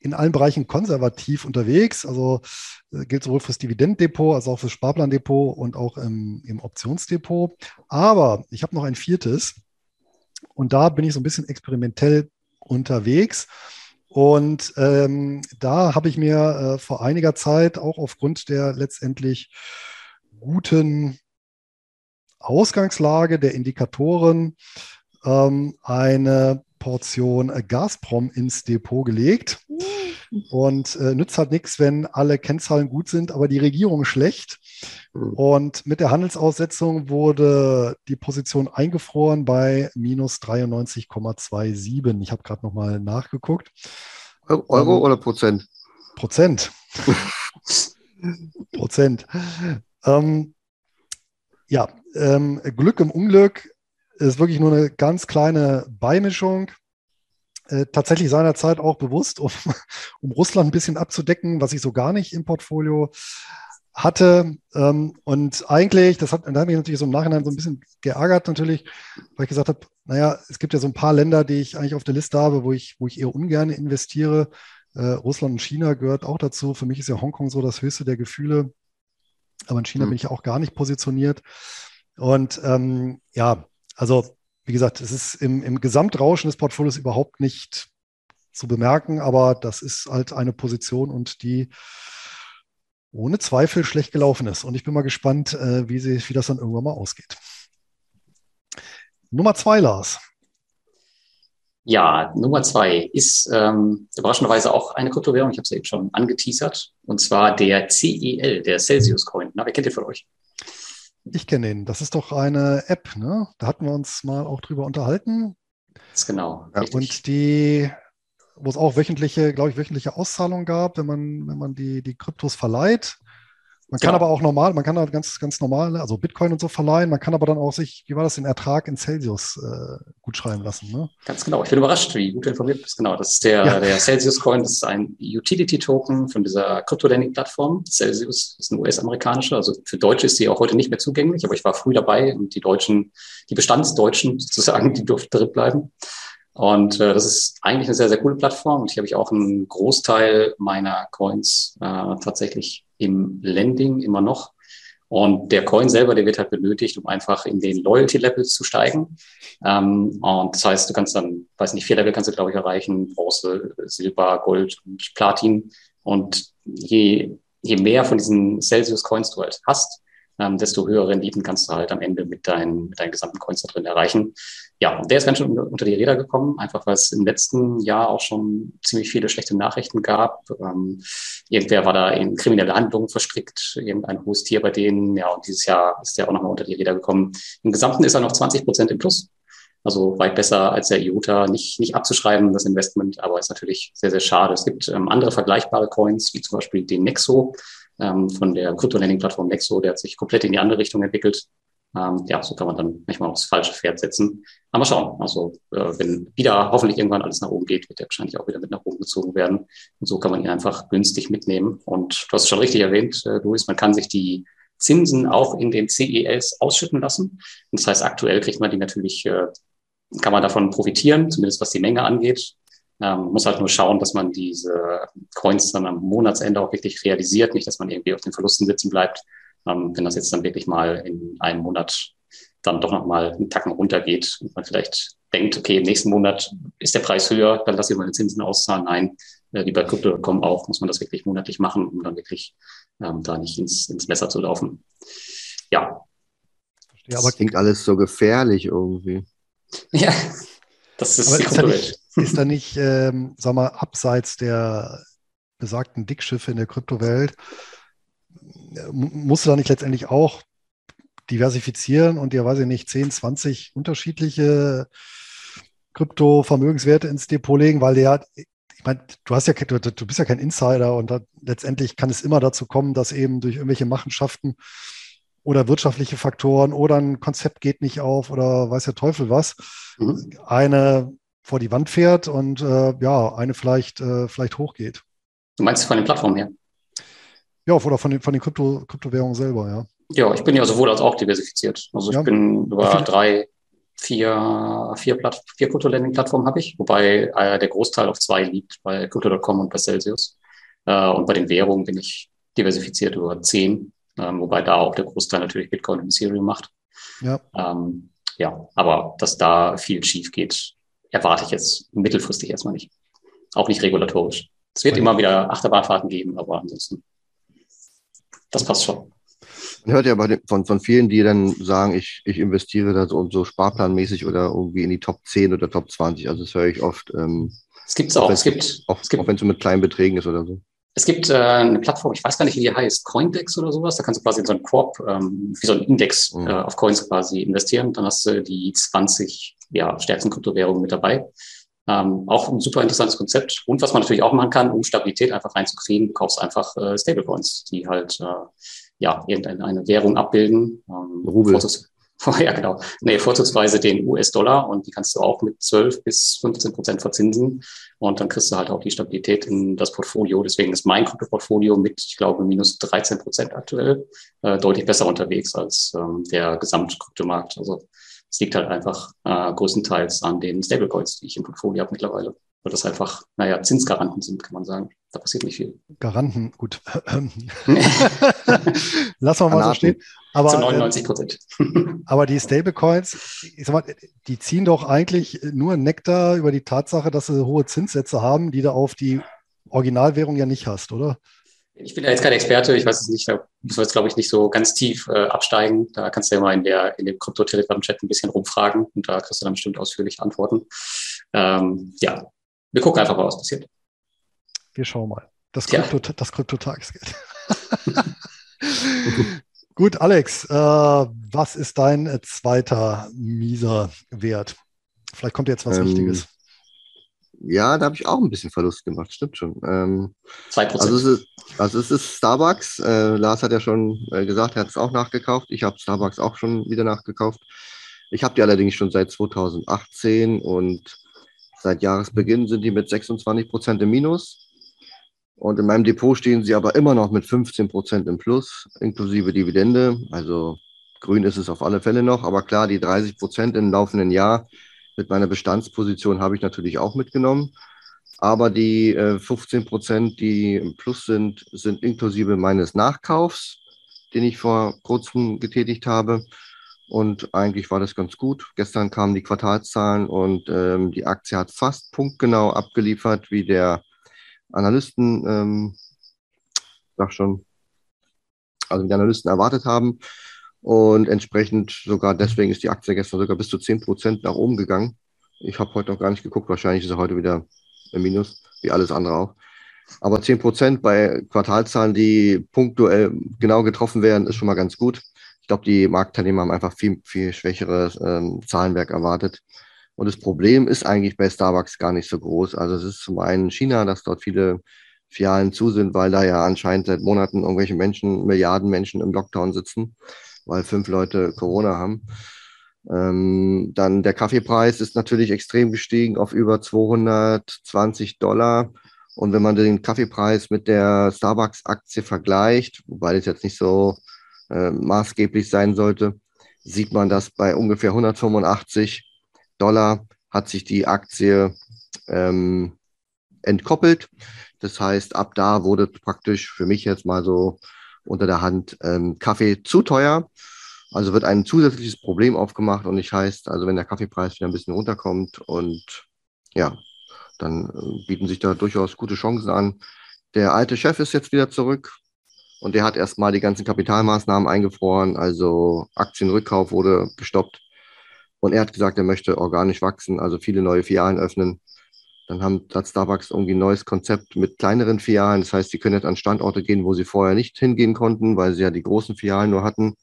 in allen Bereichen konservativ unterwegs. Also äh, gilt sowohl fürs Dividenddepot als auch fürs Sparplandepot und auch im, im Optionsdepot. Aber ich habe noch ein viertes und da bin ich so ein bisschen experimentell unterwegs. Und ähm, da habe ich mir äh, vor einiger Zeit auch aufgrund der letztendlich guten Ausgangslage der Indikatoren ähm, eine Portion Gazprom ins Depot gelegt. Und äh, nützt halt nichts, wenn alle Kennzahlen gut sind, aber die Regierung schlecht. Hm. Und mit der Handelsaussetzung wurde die Position eingefroren bei minus 93,27. Ich habe gerade nochmal nachgeguckt. Euro ähm, oder Prozent? Prozent. Prozent. Ähm, ja, ähm, Glück im Unglück ist wirklich nur eine ganz kleine Beimischung. Äh, tatsächlich seinerzeit auch bewusst, um, um Russland ein bisschen abzudecken, was ich so gar nicht im Portfolio hatte. Ähm, und eigentlich, das hat, da habe ich natürlich so im Nachhinein so ein bisschen geärgert natürlich, weil ich gesagt habe, naja, es gibt ja so ein paar Länder, die ich eigentlich auf der Liste habe, wo ich, wo ich eher ungern investiere. Äh, Russland und China gehört auch dazu. Für mich ist ja Hongkong so das höchste der Gefühle. Aber in China mhm. bin ich auch gar nicht positioniert. Und ähm, ja, also wie gesagt, es ist im, im Gesamtrauschen des Portfolios überhaupt nicht zu bemerken, aber das ist halt eine Position und die ohne Zweifel schlecht gelaufen ist. Und ich bin mal gespannt, äh, wie, sie, wie das dann irgendwann mal ausgeht. Nummer zwei, Lars. Ja, Nummer zwei ist ähm, überraschenderweise auch eine Kryptowährung. Ich habe es eben schon angeteasert. Und zwar der CEL, der Celsius Coin. Na, wer kennt ihr von euch? Ich kenne ihn. Das ist doch eine App, ne? Da hatten wir uns mal auch drüber unterhalten. Das ist genau. Ja, und die, wo es auch wöchentliche, glaube ich, wöchentliche Auszahlungen gab, wenn man, wenn man die, die Kryptos verleiht. Man kann ja. aber auch normal, man kann halt ganz, ganz normal, also Bitcoin und so verleihen, man kann aber dann auch sich, wie war das, den Ertrag in Celsius äh, gut schreiben lassen. Ne? Ganz genau. Ich bin überrascht, wie gut du informiert bist. Genau, das ist der, ja. der Celsius Coin, das ist ein Utility-Token von dieser Crypto-Lending-Plattform. Celsius ist eine US-amerikanische, also für Deutsche ist sie auch heute nicht mehr zugänglich, aber ich war früh dabei und die Deutschen, die Bestandsdeutschen sozusagen, die durften drin bleiben. Und äh, das ist eigentlich eine sehr, sehr coole Plattform. Und hier habe ich auch einen Großteil meiner Coins äh, tatsächlich im Lending immer noch. Und der Coin selber, der wird halt benötigt, um einfach in den Loyalty-Levels zu steigen. Ähm, und das heißt, du kannst dann, weiß nicht, vier Level kannst du, glaube ich, erreichen, Bronze, Silber, Gold und Platin. Und je, je mehr von diesen Celsius-Coins du halt hast, ähm, desto höhere Renditen kannst du halt am Ende mit deinen, mit deinen gesamten Coins da drin erreichen. Ja, der ist ganz schön unter die Räder gekommen, einfach weil es im letzten Jahr auch schon ziemlich viele schlechte Nachrichten gab. Ähm, irgendwer war da in kriminelle Handlungen verstrickt, irgendein hohes Tier bei denen. Ja, und dieses Jahr ist der auch nochmal unter die Räder gekommen. Im Gesamten ist er noch 20 Prozent im Plus. Also weit besser als der IOTA, nicht, nicht abzuschreiben, das Investment, aber ist natürlich sehr, sehr schade. Es gibt ähm, andere vergleichbare Coins, wie zum Beispiel den Nexo, ähm, von der Krypto-Landing-Plattform Nexo, der hat sich komplett in die andere Richtung entwickelt. Ähm, ja, so kann man dann manchmal aufs falsche Pferd setzen. Aber schauen. Also äh, wenn wieder hoffentlich irgendwann alles nach oben geht, wird der wahrscheinlich auch wieder mit nach oben gezogen werden. Und so kann man ihn einfach günstig mitnehmen. Und du hast es schon richtig erwähnt, äh, Luis, man kann sich die Zinsen auch in den CELs ausschütten lassen. Und das heißt, aktuell kriegt man die natürlich, äh, kann man davon profitieren, zumindest was die Menge angeht. Ähm, muss halt nur schauen, dass man diese Coins dann am Monatsende auch wirklich realisiert, nicht, dass man irgendwie auf den Verlusten sitzen bleibt. Ähm, wenn das jetzt dann wirklich mal in einem Monat dann doch nochmal einen Tacken runtergeht und man vielleicht denkt, okay, im nächsten Monat ist der Preis höher, dann lasse ich meine Zinsen auszahlen. Nein, äh, wie bei Crypto.com auch, muss man das wirklich monatlich machen, um dann wirklich ähm, da nicht ins, ins Messer zu laufen. Ja. ja aber das klingt alles so gefährlich irgendwie. Ja, das ist aber die nicht, ist da nicht ähm, sag mal, abseits der besagten Dickschiffe in der Kryptowelt, musst du da nicht letztendlich auch diversifizieren und dir, weiß ich nicht, 10, 20 unterschiedliche Krypto-Vermögenswerte ins Depot legen, weil der, ich meine, du hast ja, du, du bist ja kein Insider und letztendlich kann es immer dazu kommen, dass eben durch irgendwelche Machenschaften oder wirtschaftliche Faktoren oder ein Konzept geht nicht auf oder weiß der Teufel was, mhm. eine vor die Wand fährt und äh, ja, eine vielleicht, äh, vielleicht hochgeht. Du meinst von den Plattformen her? Ja, oder von den, von den Krypto, Kryptowährungen selber, ja. Ja, ich bin ja sowohl als auch diversifiziert. Also ich ja. bin über drei, vier, vier, Platt, vier Krypto-Landing-Plattformen habe ich, wobei äh, der Großteil auf zwei liegt, bei Crypto.com und bei Celsius. Äh, und bei den Währungen bin ich diversifiziert über zehn, äh, wobei da auch der Großteil natürlich Bitcoin und Ethereum macht. Ja. Ähm, ja, aber dass da viel schief geht, erwarte ich jetzt mittelfristig erstmal nicht. Auch nicht regulatorisch. Es wird immer wieder Achterbahnfahrten geben, aber ansonsten, das passt schon. Man hört ja bei von, von vielen, die dann sagen, ich, ich investiere da so, so sparplanmäßig oder irgendwie in die Top 10 oder Top 20. Also das höre ich oft. Ähm, es gibt es auch. Es gibt, auch, es gibt, auch wenn es so mit kleinen Beträgen ist oder so. Es gibt äh, eine Plattform, ich weiß gar nicht, wie die heißt, Coindex oder sowas. Da kannst du quasi in so einen Korb, ähm, wie so ein Index mhm. äh, auf Coins quasi investieren. Dann hast du die 20 ja, stärksten Kryptowährungen mit dabei. Ähm, auch ein super interessantes Konzept. Und was man natürlich auch machen kann, um Stabilität einfach reinzukriegen, du kaufst einfach äh, Stablecoins, die halt äh, ja irgendeine Währung abbilden. Ähm, Rubel. ja, genau. Nee, vorzugsweise den US-Dollar und die kannst du auch mit 12 bis 15 Prozent verzinsen und dann kriegst du halt auch die Stabilität in das Portfolio. Deswegen ist mein Krypto-Portfolio mit, ich glaube, minus 13 Prozent aktuell äh, deutlich besser unterwegs als ähm, der Gesamtkryptomarkt. Also es liegt halt einfach äh, größtenteils an den Stablecoins, die ich im Portfolio habe mittlerweile weil das einfach, naja, Zinsgaranten sind, kann man sagen. Da passiert nicht viel. Garanten, gut. Lass mal mal so stehen. Aber, Zu 99 Prozent. aber die Stablecoins, ich sag mal, die ziehen doch eigentlich nur Nektar über die Tatsache, dass sie hohe Zinssätze haben, die du auf die Originalwährung ja nicht hast, oder? Ich bin ja jetzt kein Experte, ich weiß es nicht, da müssen wir jetzt, glaube ich, nicht so ganz tief äh, absteigen. Da kannst du ja mal in, der, in dem Krypto-Telegram-Chat ein bisschen rumfragen und da kriegst du dann bestimmt ausführlich Antworten. Ähm, ja, wir gucken einfach mal, was passiert. Wir schauen mal. Das, Krypto, ja. das Krypto-Tagesgeld. Gut, Alex, äh, was ist dein äh, zweiter mieser Wert? Vielleicht kommt jetzt was ähm, Wichtiges. Ja, da habe ich auch ein bisschen Verlust gemacht, stimmt schon. Ähm, 2%. Also es ist, also es ist Starbucks. Äh, Lars hat ja schon äh, gesagt, er hat es auch nachgekauft. Ich habe Starbucks auch schon wieder nachgekauft. Ich habe die allerdings schon seit 2018 und Seit Jahresbeginn sind die mit 26 Prozent im Minus. Und in meinem Depot stehen sie aber immer noch mit 15 Prozent im Plus, inklusive Dividende. Also grün ist es auf alle Fälle noch. Aber klar, die 30 Prozent im laufenden Jahr mit meiner Bestandsposition habe ich natürlich auch mitgenommen. Aber die äh, 15 Prozent, die im Plus sind, sind inklusive meines Nachkaufs, den ich vor kurzem getätigt habe. Und eigentlich war das ganz gut. Gestern kamen die Quartalszahlen und ähm, die Aktie hat fast punktgenau abgeliefert, wie der Analysten, ähm, sag schon, also die Analysten erwartet haben. Und entsprechend sogar deswegen ist die Aktie gestern sogar bis zu 10% nach oben gegangen. Ich habe heute noch gar nicht geguckt, wahrscheinlich ist er heute wieder im Minus, wie alles andere auch. Aber 10% bei Quartalzahlen, die punktuell genau getroffen werden, ist schon mal ganz gut. Ich glaube, die Marktteilnehmer haben einfach viel, viel schwächeres ähm, Zahlenwerk erwartet. Und das Problem ist eigentlich bei Starbucks gar nicht so groß. Also es ist zum einen China, dass dort viele Filialen zu sind, weil da ja anscheinend seit Monaten irgendwelche Menschen, Milliarden Menschen im Lockdown sitzen, weil fünf Leute Corona haben. Ähm, dann der Kaffeepreis ist natürlich extrem gestiegen auf über 220 Dollar. Und wenn man den Kaffeepreis mit der Starbucks-Aktie vergleicht, wobei das jetzt nicht so äh, maßgeblich sein sollte, sieht man, dass bei ungefähr 185 Dollar hat sich die Aktie ähm, entkoppelt. Das heißt, ab da wurde praktisch für mich jetzt mal so unter der Hand ähm, Kaffee zu teuer. Also wird ein zusätzliches Problem aufgemacht und nicht heißt, also wenn der Kaffeepreis wieder ein bisschen runterkommt und ja, dann äh, bieten sich da durchaus gute Chancen an. Der alte Chef ist jetzt wieder zurück und der hat erstmal die ganzen Kapitalmaßnahmen eingefroren, also Aktienrückkauf wurde gestoppt. Und er hat gesagt, er möchte organisch wachsen, also viele neue Filialen öffnen. Dann haben, hat Starbucks irgendwie ein neues Konzept mit kleineren Filialen. Das heißt, sie können jetzt an Standorte gehen, wo sie vorher nicht hingehen konnten, weil sie ja die großen Filialen nur hatten.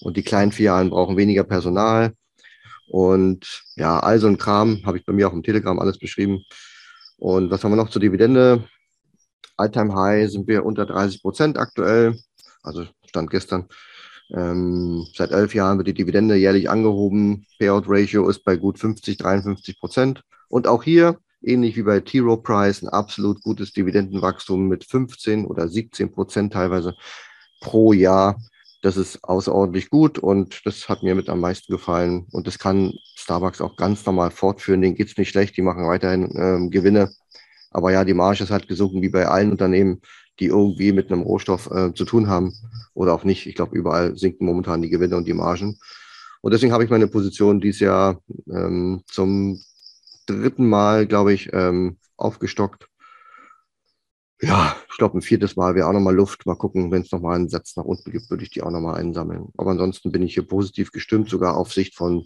Und die kleinen Filialen brauchen weniger Personal. Und ja, all so ein Kram habe ich bei mir auch im Telegram alles beschrieben. Und was haben wir noch zur Dividende? Alltime High sind wir unter 30 Prozent aktuell. Also Stand gestern. Ähm, seit elf Jahren wird die Dividende jährlich angehoben. Payout Ratio ist bei gut 50, 53 Prozent. Und auch hier ähnlich wie bei T. Rowe Price, ein absolut gutes Dividendenwachstum mit 15 oder 17 Prozent teilweise pro Jahr. Das ist außerordentlich gut und das hat mir mit am meisten gefallen. Und das kann Starbucks auch ganz normal fortführen. Denen geht es nicht schlecht, die machen weiterhin ähm, Gewinne. Aber ja, die Marge ist halt gesunken, wie bei allen Unternehmen, die irgendwie mit einem Rohstoff äh, zu tun haben oder auch nicht. Ich glaube, überall sinken momentan die Gewinne und die Margen. Und deswegen habe ich meine Position dieses Jahr ähm, zum dritten Mal, glaube ich, ähm, aufgestockt. Ja, ich glaube, ein viertes Mal wäre auch nochmal Luft. Mal gucken, wenn es nochmal einen Satz nach unten gibt, würde ich die auch nochmal einsammeln. Aber ansonsten bin ich hier positiv gestimmt, sogar auf Sicht von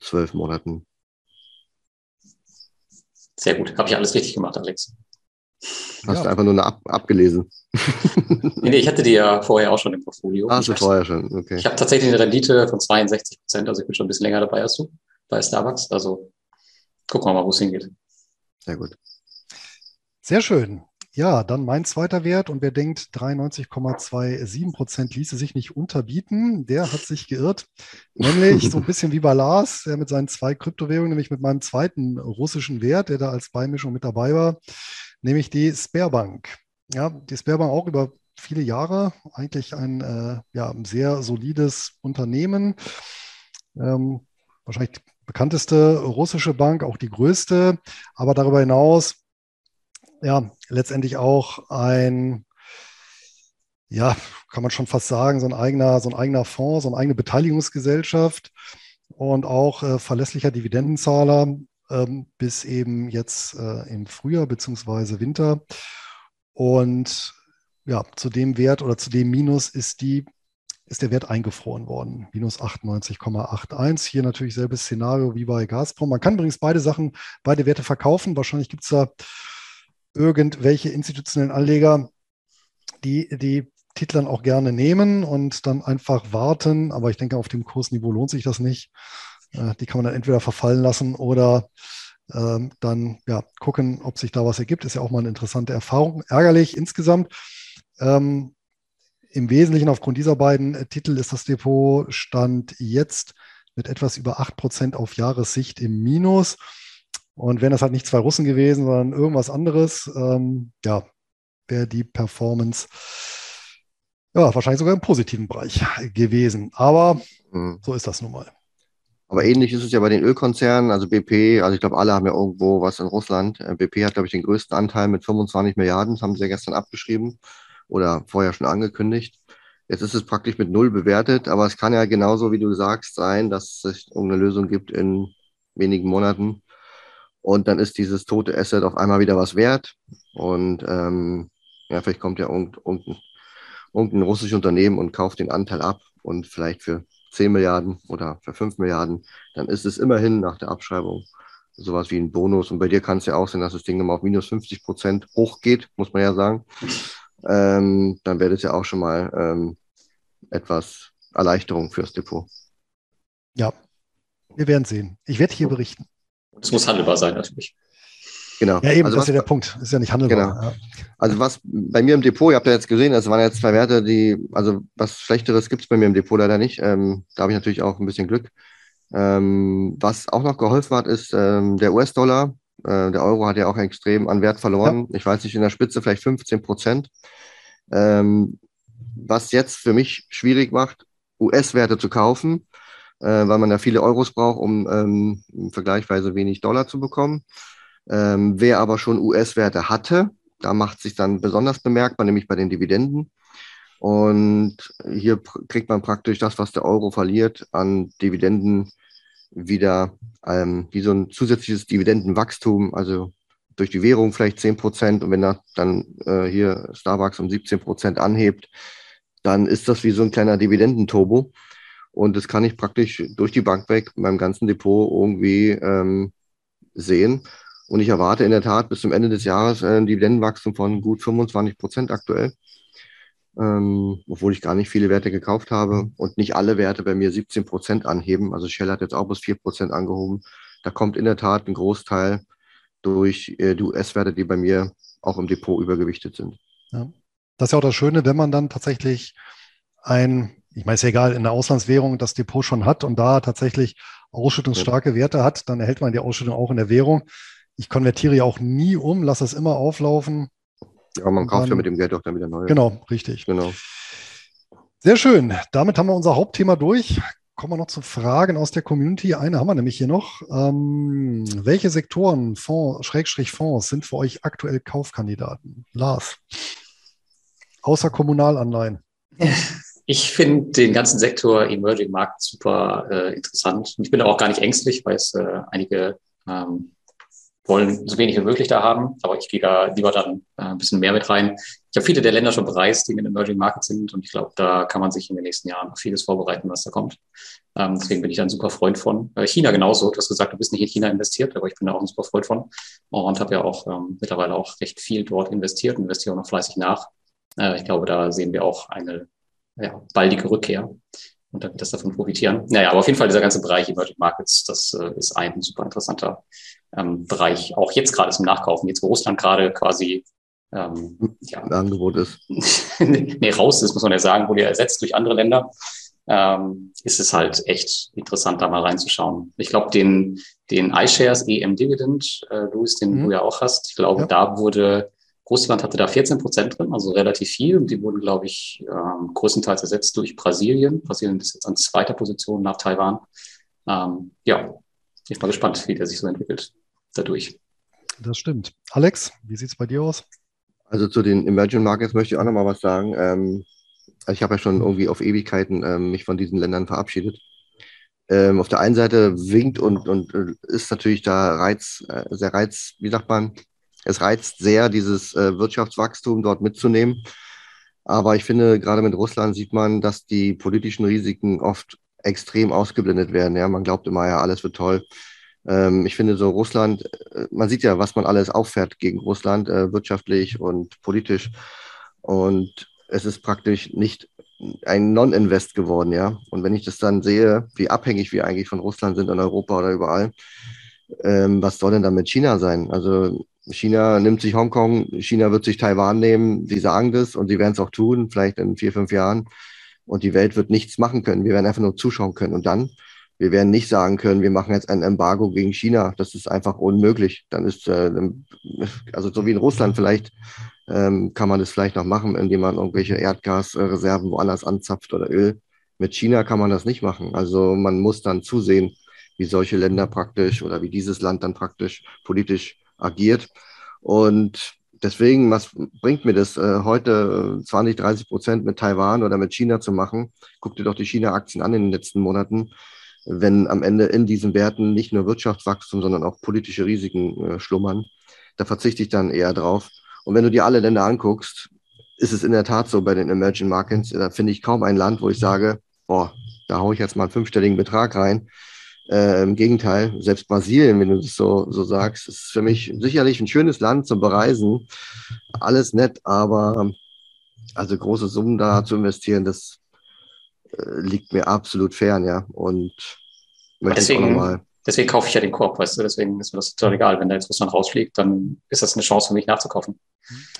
zwölf Monaten. Sehr gut. Habe ich alles richtig gemacht, Alex. Hast ja. du einfach nur ab abgelesen? nee, nee, ich hatte die ja vorher auch schon im Portfolio. Ah, so vorher schon, okay. Ich habe tatsächlich eine Rendite von 62 Prozent, also ich bin schon ein bisschen länger dabei als du bei Starbucks. Also gucken wir mal, wo es hingeht. Sehr gut. Sehr schön. Ja, dann mein zweiter Wert und wer denkt, 93,27 Prozent ließe sich nicht unterbieten, der hat sich geirrt. Nämlich so ein bisschen wie bei Lars, der mit seinen zwei Kryptowährungen, nämlich mit meinem zweiten russischen Wert, der da als Beimischung mit dabei war, nämlich die Sperrbank. Ja, die Sperrbank auch über viele Jahre eigentlich ein äh, ja, sehr solides Unternehmen. Ähm, wahrscheinlich bekannteste russische Bank, auch die größte, aber darüber hinaus ja letztendlich auch ein, ja, kann man schon fast sagen, so ein eigener, so ein eigener Fonds, so eine eigene Beteiligungsgesellschaft und auch äh, verlässlicher Dividendenzahler ähm, bis eben jetzt äh, im Frühjahr bzw. Winter. Und ja, zu dem Wert oder zu dem Minus ist die ist der Wert eingefroren worden. Minus 98,81. Hier natürlich selbes Szenario wie bei Gazprom. Man kann übrigens beide Sachen, beide Werte verkaufen. Wahrscheinlich gibt es da irgendwelche institutionellen Anleger, die die Titel dann auch gerne nehmen und dann einfach warten. Aber ich denke, auf dem Kursniveau lohnt sich das nicht. Äh, die kann man dann entweder verfallen lassen oder ähm, dann ja, gucken, ob sich da was ergibt. Ist ja auch mal eine interessante Erfahrung. Ärgerlich insgesamt. Ähm, im Wesentlichen aufgrund dieser beiden äh, Titel ist das Depot Stand jetzt mit etwas über 8% auf Jahressicht im Minus. Und wären das halt nicht zwei Russen gewesen, sondern irgendwas anderes, ähm, ja, wäre die Performance ja, wahrscheinlich sogar im positiven Bereich gewesen. Aber mhm. so ist das nun mal. Aber ähnlich ist es ja bei den Ölkonzernen, also BP, also ich glaube, alle haben ja irgendwo was in Russland. Äh, BP hat, glaube ich, den größten Anteil mit 25 Milliarden, das haben sie ja gestern abgeschrieben oder vorher schon angekündigt. Jetzt ist es praktisch mit null bewertet, aber es kann ja genauso, wie du sagst, sein, dass es irgendeine Lösung gibt in wenigen Monaten. Und dann ist dieses tote Asset auf einmal wieder was wert. Und ähm, ja, vielleicht kommt ja irgendein, irgendein russisches Unternehmen und kauft den Anteil ab und vielleicht für 10 Milliarden oder für 5 Milliarden, dann ist es immerhin nach der Abschreibung sowas wie ein Bonus. Und bei dir kann es ja auch sein, dass das Ding nochmal auf minus 50 Prozent hochgeht, muss man ja sagen ähm, dann wäre das ja auch schon mal ähm, etwas Erleichterung fürs Depot. Ja, wir werden sehen. Ich werde hier berichten. Es muss handelbar sein, natürlich. Genau. Ja, eben, also das was, ist ja der Punkt. Ist ja nicht handelbar. Genau. Ja. Also was bei mir im Depot, ihr habt ja jetzt gesehen, es waren jetzt zwei Werte, die, also was Schlechteres gibt es bei mir im Depot leider nicht. Ähm, da habe ich natürlich auch ein bisschen Glück. Ähm, was auch noch geholfen hat, ist ähm, der US-Dollar. Äh, der Euro hat ja auch extrem an Wert verloren. Ja. Ich weiß nicht, in der Spitze vielleicht 15 Prozent. Ähm, was jetzt für mich schwierig macht, US-Werte zu kaufen, äh, weil man ja viele Euros braucht, um ähm, vergleichsweise wenig Dollar zu bekommen. Ähm, wer aber schon US-Werte hatte, da macht sich dann besonders bemerkbar, nämlich bei den Dividenden. Und hier kriegt man praktisch das, was der Euro verliert, an Dividenden wieder ähm, wie so ein zusätzliches Dividendenwachstum, also durch die Währung vielleicht 10 Prozent und wenn er dann äh, hier Starbucks um 17 Prozent anhebt, dann ist das wie so ein kleiner Dividendenturbo. Und das kann ich praktisch durch die Bank weg in meinem ganzen Depot irgendwie ähm, sehen. Und ich erwarte in der Tat bis zum Ende des Jahres ein Dividendenwachstum von gut 25 Prozent aktuell. Ähm, obwohl ich gar nicht viele Werte gekauft habe und nicht alle Werte bei mir 17 Prozent anheben. Also Shell hat jetzt auch bis 4 Prozent angehoben. Da kommt in der Tat ein Großteil durch äh, die US-Werte, die bei mir auch im Depot übergewichtet sind. Ja. Das ist ja auch das Schöne, wenn man dann tatsächlich ein, ich meine, es ist egal, in der Auslandswährung das Depot schon hat und da tatsächlich ausschüttungsstarke Werte hat, dann erhält man die Ausschüttung auch in der Währung. Ich konvertiere ja auch nie um, lasse es immer auflaufen. Ja, man kauft dann, ja mit dem Geld auch dann wieder neu. Genau, richtig. Genau. Sehr schön. Damit haben wir unser Hauptthema durch kommen wir noch zu Fragen aus der Community. Eine haben wir nämlich hier noch. Ähm, welche Sektoren, Fonds, Schrägstrich Fonds sind für euch aktuell Kaufkandidaten? Lars. Außer Kommunalanleihen. Ich finde den ganzen Sektor Emerging Market super äh, interessant. Und ich bin auch gar nicht ängstlich, weil es äh, einige ähm, wollen so wenig wie möglich da haben, aber ich gehe da lieber dann äh, ein bisschen mehr mit rein. Ich habe viele der Länder schon bereist, die in Emerging Markets sind und ich glaube, da kann man sich in den nächsten Jahren vieles vorbereiten, was da kommt. Ähm, deswegen bin ich da ein super Freund von. Äh, China genauso. Du hast gesagt, du bist nicht in China investiert, aber ich bin da auch ein super Freund von und habe ja auch ähm, mittlerweile auch recht viel dort investiert und investiere auch noch fleißig nach. Äh, ich glaube, da sehen wir auch eine ja, baldige Rückkehr und dann wird das davon profitieren. Naja, aber auf jeden Fall dieser ganze Bereich Emerging Markets, das äh, ist ein super interessanter ähm, Bereich. Auch jetzt gerade zum Nachkaufen, jetzt wo Russland gerade quasi ähm, ja, Angebot ist. nee, raus ist, muss man ja sagen, wurde ja ersetzt durch andere Länder. Ähm, ist es halt echt interessant, da mal reinzuschauen. Ich glaube, den, den iShares EM Dividend, äh, Louis, den mhm. du ja auch hast, ich glaube, ja. da wurde Russland hatte da 14 Prozent drin, also relativ viel. Und die wurden, glaube ich, ähm, größtenteils ersetzt durch Brasilien. Brasilien ist jetzt an zweiter Position nach Taiwan. Ähm, ja, ich bin mal gespannt, wie der sich so entwickelt dadurch. Das stimmt. Alex, wie sieht es bei dir aus? Also zu den Emerging Markets möchte ich auch noch mal was sagen. Ähm, also ich habe ja schon irgendwie auf Ewigkeiten ähm, mich von diesen Ländern verabschiedet. Ähm, auf der einen Seite winkt und, und äh, ist natürlich da Reiz, äh, sehr Reiz, wie sagt man, es reizt sehr, dieses äh, Wirtschaftswachstum dort mitzunehmen. Aber ich finde, gerade mit Russland sieht man, dass die politischen Risiken oft extrem ausgeblendet werden. Ja, man glaubt immer, ja, alles wird toll. Ähm, ich finde so Russland, äh, man sieht ja, was man alles auffährt gegen Russland, äh, wirtschaftlich und politisch. Und es ist praktisch nicht ein Non-Invest geworden, ja. Und wenn ich das dann sehe, wie abhängig wir eigentlich von Russland sind in Europa oder überall, ähm, was soll denn da mit China sein? Also China nimmt sich Hongkong, China wird sich Taiwan nehmen. Sie sagen das und sie werden es auch tun, vielleicht in vier, fünf Jahren. Und die Welt wird nichts machen können. Wir werden einfach nur zuschauen können. Und dann, wir werden nicht sagen können, wir machen jetzt ein Embargo gegen China. Das ist einfach unmöglich. Dann ist, äh, also so wie in Russland vielleicht, ähm, kann man das vielleicht noch machen, indem man irgendwelche Erdgasreserven woanders anzapft oder Öl. Mit China kann man das nicht machen. Also man muss dann zusehen, wie solche Länder praktisch oder wie dieses Land dann praktisch politisch agiert. Und deswegen, was bringt mir das, äh, heute 20, 30 Prozent mit Taiwan oder mit China zu machen? Guck dir doch die China-Aktien an in den letzten Monaten. Wenn am Ende in diesen Werten nicht nur Wirtschaftswachstum, sondern auch politische Risiken äh, schlummern, da verzichte ich dann eher drauf. Und wenn du dir alle Länder anguckst, ist es in der Tat so bei den Emerging Markets, da finde ich kaum ein Land, wo ich sage, boah, da haue ich jetzt mal einen fünfstelligen Betrag rein. Äh, Im Gegenteil, selbst Brasilien, wenn du das so, so sagst, ist für mich sicherlich ein schönes Land zum Bereisen. Alles nett, aber also große Summen da zu investieren, das liegt mir absolut fern, ja. Und deswegen, deswegen kaufe ich ja den Korb, weißt du, deswegen ist mir das total egal. Wenn da jetzt Russland rausfliegt, dann ist das eine Chance für mich nachzukaufen.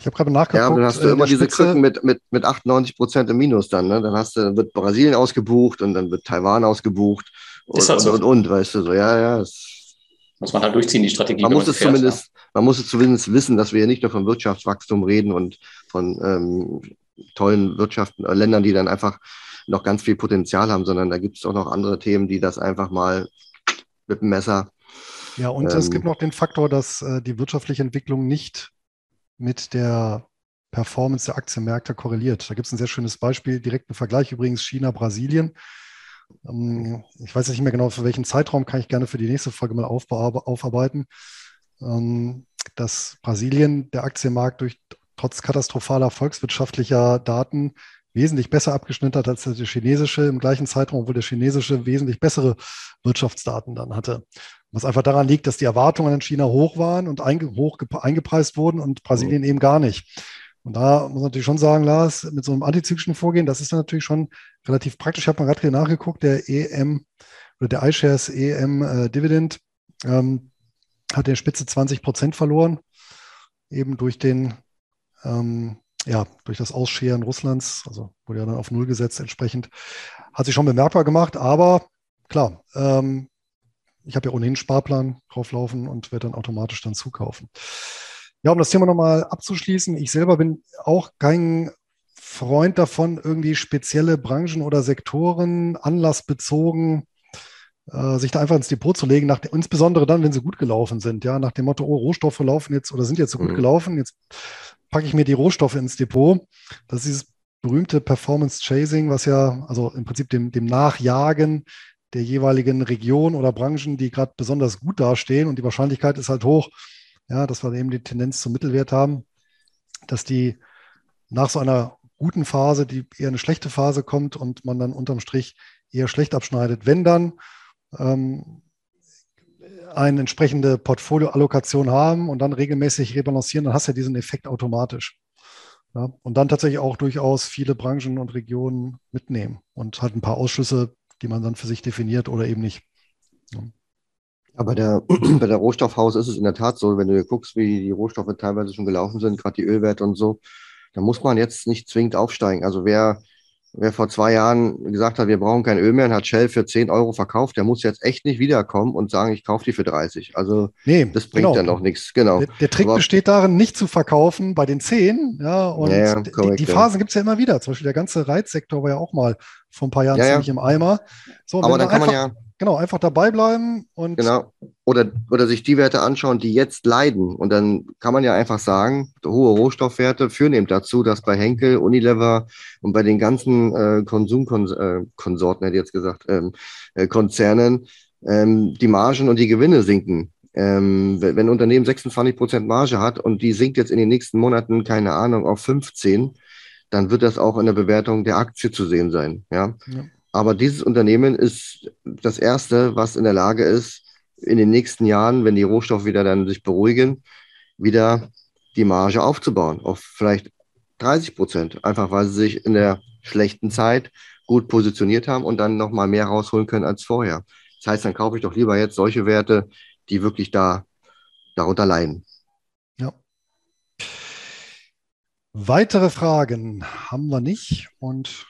Ich habe gerade nachgeguckt. Ja, dann hast du äh, immer diese Spitze. Krücken mit, mit, mit 98 Prozent im Minus dann. Ne? Dann hast du, wird Brasilien ausgebucht und dann wird Taiwan ausgebucht und, halt so. und, und, weißt du, so, ja, ja. Es, muss man halt durchziehen, die Strategie. Man muss es fährt, zumindest, ja. man muss es zumindest wissen, dass wir ja nicht nur von Wirtschaftswachstum reden und von ähm, tollen Wirtschaften, äh, Ländern, die dann einfach noch ganz viel Potenzial haben, sondern da gibt es auch noch andere Themen, die das einfach mal mit dem Messer. Ja, und ähm, es gibt noch den Faktor, dass äh, die wirtschaftliche Entwicklung nicht mit der Performance der Aktienmärkte korreliert. Da gibt es ein sehr schönes Beispiel, direkten Vergleich übrigens China-Brasilien. Ähm, ich weiß nicht mehr genau, für welchen Zeitraum kann ich gerne für die nächste Folge mal aufarbeiten. Ähm, dass Brasilien der Aktienmarkt durch trotz katastrophaler volkswirtschaftlicher Daten wesentlich besser abgeschnitten hat als der chinesische im gleichen Zeitraum, obwohl der chinesische wesentlich bessere Wirtschaftsdaten dann hatte. Was einfach daran liegt, dass die Erwartungen in China hoch waren und einge hoch eingepreist wurden und Brasilien mhm. eben gar nicht. Und da muss man natürlich schon sagen, Lars, mit so einem antizyklischen Vorgehen, das ist dann natürlich schon relativ praktisch. Ich habe mal gerade nachgeguckt, der EM oder der iShares EM äh, Dividend ähm, hat in der Spitze 20 Prozent verloren, eben durch den ähm, ja, durch das Ausscheren Russlands, also wurde ja dann auf Null gesetzt entsprechend, hat sich schon bemerkbar gemacht, aber klar, ähm, ich habe ja ohnehin Sparplan drauflaufen und werde dann automatisch dann zukaufen. Ja, um das Thema nochmal abzuschließen, ich selber bin auch kein Freund davon, irgendwie spezielle Branchen oder Sektoren anlassbezogen äh, sich da einfach ins Depot zu legen, nach, insbesondere dann, wenn sie gut gelaufen sind, ja, nach dem Motto, oh, Rohstoffe laufen jetzt oder sind jetzt so gut mhm. gelaufen, jetzt packe ich mir die Rohstoffe ins Depot. Das ist dieses berühmte Performance Chasing, was ja, also im Prinzip dem, dem Nachjagen der jeweiligen Region oder Branchen, die gerade besonders gut dastehen und die Wahrscheinlichkeit ist halt hoch, ja, dass wir eben die Tendenz zum Mittelwert haben, dass die nach so einer guten Phase, die eher eine schlechte Phase kommt und man dann unterm Strich eher schlecht abschneidet. Wenn dann ähm, eine entsprechende Portfolioallokation haben und dann regelmäßig rebalancieren, dann hast du ja diesen Effekt automatisch. Ja, und dann tatsächlich auch durchaus viele Branchen und Regionen mitnehmen und halt ein paar Ausschlüsse, die man dann für sich definiert oder eben nicht. Ja. Aber der, bei der Rohstoffhaus ist es in der Tat so, wenn du guckst, wie die Rohstoffe teilweise schon gelaufen sind, gerade die Ölwerte und so, da muss man jetzt nicht zwingend aufsteigen. Also wer wer vor zwei Jahren gesagt hat, wir brauchen kein Öl mehr und hat Shell für 10 Euro verkauft, der muss jetzt echt nicht wiederkommen und sagen, ich kaufe die für 30. Also nee, das bringt genau. dann noch nichts. Genau. Der, der Trick Aber, besteht darin, nicht zu verkaufen bei den 10. Ja, und ja, korrekt, die, die, Phasen ja. gibt es ja immer wieder. Zum Beispiel der ganze Reizsektor war ja auch mal vor ein paar Jahren ja, ziemlich im Eimer. So, Aber dann kann man ja Genau, einfach dabei bleiben und. Genau. Oder, oder sich die Werte anschauen, die jetzt leiden. Und dann kann man ja einfach sagen, hohe Rohstoffwerte führen eben dazu, dass bei Henkel, Unilever und bei den ganzen äh, Konsumkonsorten, äh, hätte ich jetzt gesagt, ähm, äh, Konzernen, ähm, die Margen und die Gewinne sinken. Ähm, wenn ein Unternehmen 26 Prozent Marge hat und die sinkt jetzt in den nächsten Monaten, keine Ahnung, auf 15, dann wird das auch in der Bewertung der Aktie zu sehen sein. Ja. ja. Aber dieses Unternehmen ist das erste, was in der Lage ist, in den nächsten Jahren, wenn die Rohstoffe wieder dann sich beruhigen, wieder die Marge aufzubauen auf vielleicht 30 Prozent, einfach weil sie sich in der schlechten Zeit gut positioniert haben und dann nochmal mehr rausholen können als vorher. Das heißt, dann kaufe ich doch lieber jetzt solche Werte, die wirklich da darunter leiden. Ja. Weitere Fragen haben wir nicht und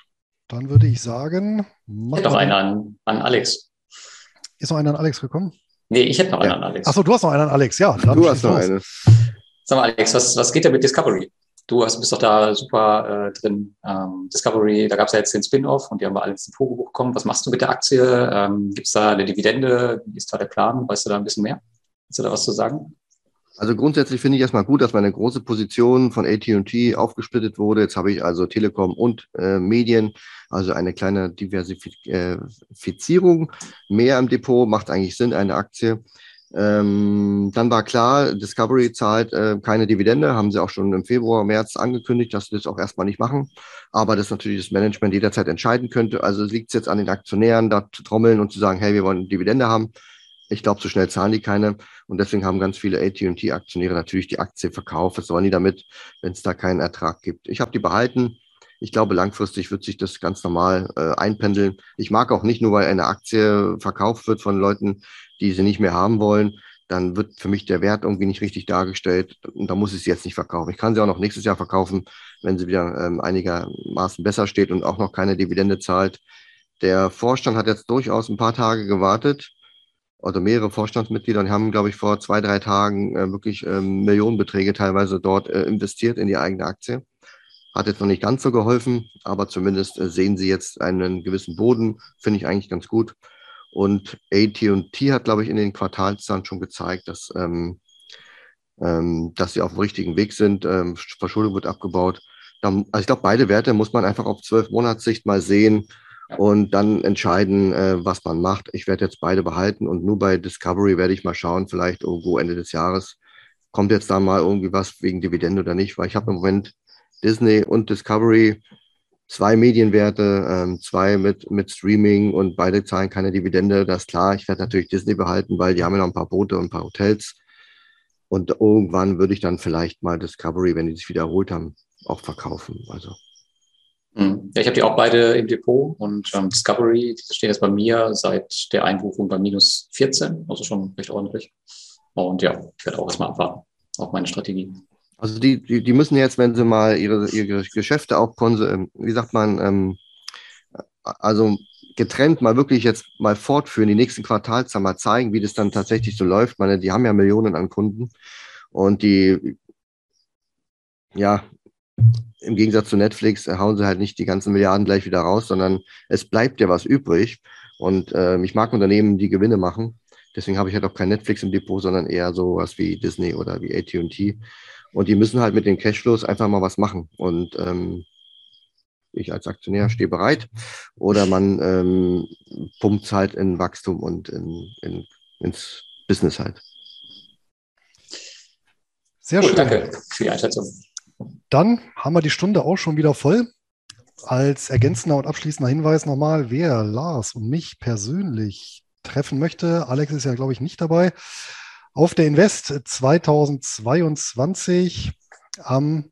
dann würde ich sagen. Ich hätte noch einen an, an Alex. Ist noch einer an Alex gekommen? Nee, ich hätte noch einen an Alex. Achso, du hast noch einen an Alex, ja. du hast noch einen. Sag mal, Alex, was, was geht denn mit Discovery? Du hast, bist doch da super äh, drin. Ähm, Discovery, da gab es ja jetzt den Spin-off und die haben wir alle ins Depot bekommen. Was machst du mit der Aktie? Ähm, Gibt es da eine Dividende? Wie ist da der Plan? Weißt du da ein bisschen mehr? Hast du da was zu sagen? Also grundsätzlich finde ich erstmal gut, dass meine große Position von AT&T aufgesplittet wurde. Jetzt habe ich also Telekom und äh, Medien, also eine kleine Diversifizierung mehr im Depot, macht eigentlich Sinn, eine Aktie. Ähm, dann war klar, Discovery zahlt äh, keine Dividende, haben sie auch schon im Februar, März angekündigt, dass sie das auch erstmal nicht machen. Aber das natürlich das Management jederzeit entscheiden könnte. Also liegt es jetzt an den Aktionären, da zu trommeln und zu sagen, hey, wir wollen Dividende haben. Ich glaube, so schnell zahlen die keine. Und deswegen haben ganz viele AT&T-Aktionäre natürlich die Aktie verkauft. Was sollen die damit, wenn es da keinen Ertrag gibt? Ich habe die behalten. Ich glaube, langfristig wird sich das ganz normal äh, einpendeln. Ich mag auch nicht nur, weil eine Aktie verkauft wird von Leuten, die sie nicht mehr haben wollen, dann wird für mich der Wert irgendwie nicht richtig dargestellt und da muss ich sie jetzt nicht verkaufen. Ich kann sie auch noch nächstes Jahr verkaufen, wenn sie wieder ähm, einigermaßen besser steht und auch noch keine Dividende zahlt. Der Vorstand hat jetzt durchaus ein paar Tage gewartet also mehrere Vorstandsmitglieder und haben, glaube ich, vor zwei, drei Tagen äh, wirklich ähm, Millionenbeträge teilweise dort äh, investiert in die eigene Aktie. Hat jetzt noch nicht ganz so geholfen, aber zumindest äh, sehen sie jetzt einen gewissen Boden, finde ich eigentlich ganz gut. Und AT&T hat, glaube ich, in den Quartalszahlen schon gezeigt, dass ähm, ähm, dass sie auf dem richtigen Weg sind. Ähm, Verschuldung wird abgebaut. Dann, also ich glaube, beide Werte muss man einfach auf zwölf Monatssicht mal sehen und dann entscheiden, äh, was man macht. Ich werde jetzt beide behalten und nur bei Discovery werde ich mal schauen, vielleicht irgendwo Ende des Jahres kommt jetzt da mal irgendwie was wegen Dividende oder nicht, weil ich habe im Moment Disney und Discovery zwei Medienwerte, ähm, zwei mit, mit Streaming und beide zahlen keine Dividende. Das ist klar. Ich werde natürlich Disney behalten, weil die haben ja noch ein paar Boote und ein paar Hotels. Und irgendwann würde ich dann vielleicht mal Discovery, wenn die sich wiederholt haben, auch verkaufen. Also. Hm. Ja, ich habe die auch beide im Depot und ähm, Discovery, die stehen jetzt bei mir seit der Einbuchung bei minus 14, also schon recht ordentlich. Und ja, ich werde auch erstmal abwarten auf meine Strategie. Also die, die, die müssen jetzt, wenn sie mal ihre, ihre Geschäfte auch, ähm, wie sagt man, ähm, also getrennt mal wirklich jetzt mal fortführen, die nächsten Quartalzahlen mal zeigen, wie das dann tatsächlich so läuft. meine, die haben ja Millionen an Kunden und die, ja, im Gegensatz zu Netflix hauen sie halt nicht die ganzen Milliarden gleich wieder raus, sondern es bleibt ja was übrig. Und äh, ich mag Unternehmen, die Gewinne machen. Deswegen habe ich halt auch kein Netflix im Depot, sondern eher sowas wie Disney oder wie AT&T. Und die müssen halt mit den Cashflows einfach mal was machen. Und ähm, ich als Aktionär stehe bereit. Oder man ähm, pumpt halt in Wachstum und in, in, ins Business halt. Sehr Gut, schön. Danke für die Einschätzung. Dann haben wir die Stunde auch schon wieder voll. Als ergänzender und abschließender Hinweis nochmal, wer Lars und mich persönlich treffen möchte, Alex ist ja, glaube ich, nicht dabei, auf der Invest 2022 am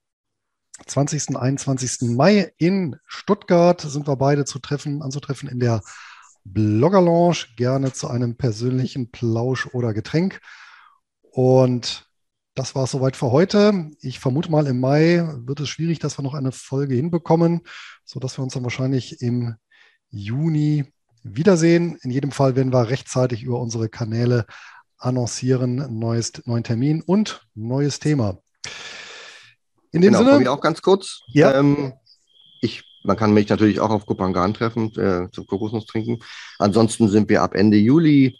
20. 21. Mai in Stuttgart sind wir beide zu treffen, anzutreffen in der Blogger Lounge, gerne zu einem persönlichen Plausch oder Getränk. Und das war es soweit für heute. Ich vermute mal, im Mai wird es schwierig, dass wir noch eine Folge hinbekommen, sodass wir uns dann wahrscheinlich im Juni wiedersehen. In jedem Fall werden wir rechtzeitig über unsere Kanäle annoncieren, neues, neuen Termin und neues Thema. In dem genau, Sinne. Ich auch ganz kurz. Ja. Ähm, ich, man kann mich natürlich auch auf Kupangan treffen, äh, zum Kokosnuss trinken. Ansonsten sind wir ab Ende Juli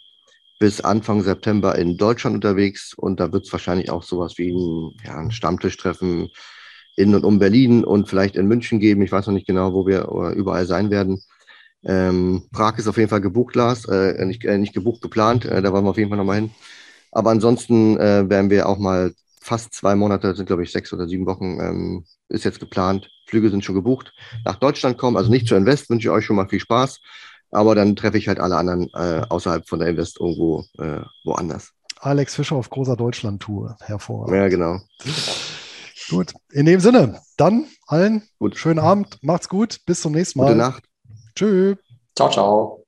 bis Anfang September in Deutschland unterwegs und da wird es wahrscheinlich auch sowas wie ein, ja, ein Stammtischtreffen in und um Berlin und vielleicht in München geben. Ich weiß noch nicht genau, wo wir überall sein werden. Ähm, Prag ist auf jeden Fall gebucht, Lars. Äh, nicht, äh, nicht gebucht, geplant. Äh, da wollen wir auf jeden Fall nochmal hin. Aber ansonsten äh, werden wir auch mal fast zwei Monate, sind glaube ich sechs oder sieben Wochen, ähm, ist jetzt geplant. Flüge sind schon gebucht. Nach Deutschland kommen, also nicht zu Invest, wünsche ich euch schon mal viel Spaß. Aber dann treffe ich halt alle anderen äh, außerhalb von der Invest irgendwo äh, woanders. Alex Fischer auf großer Deutschland-Tour. Hervorragend. Ja, genau. Gut, in dem Sinne, dann allen gut. schönen Abend, macht's gut, bis zum nächsten Mal. Gute Nacht. Tschüss. Ciao, ciao.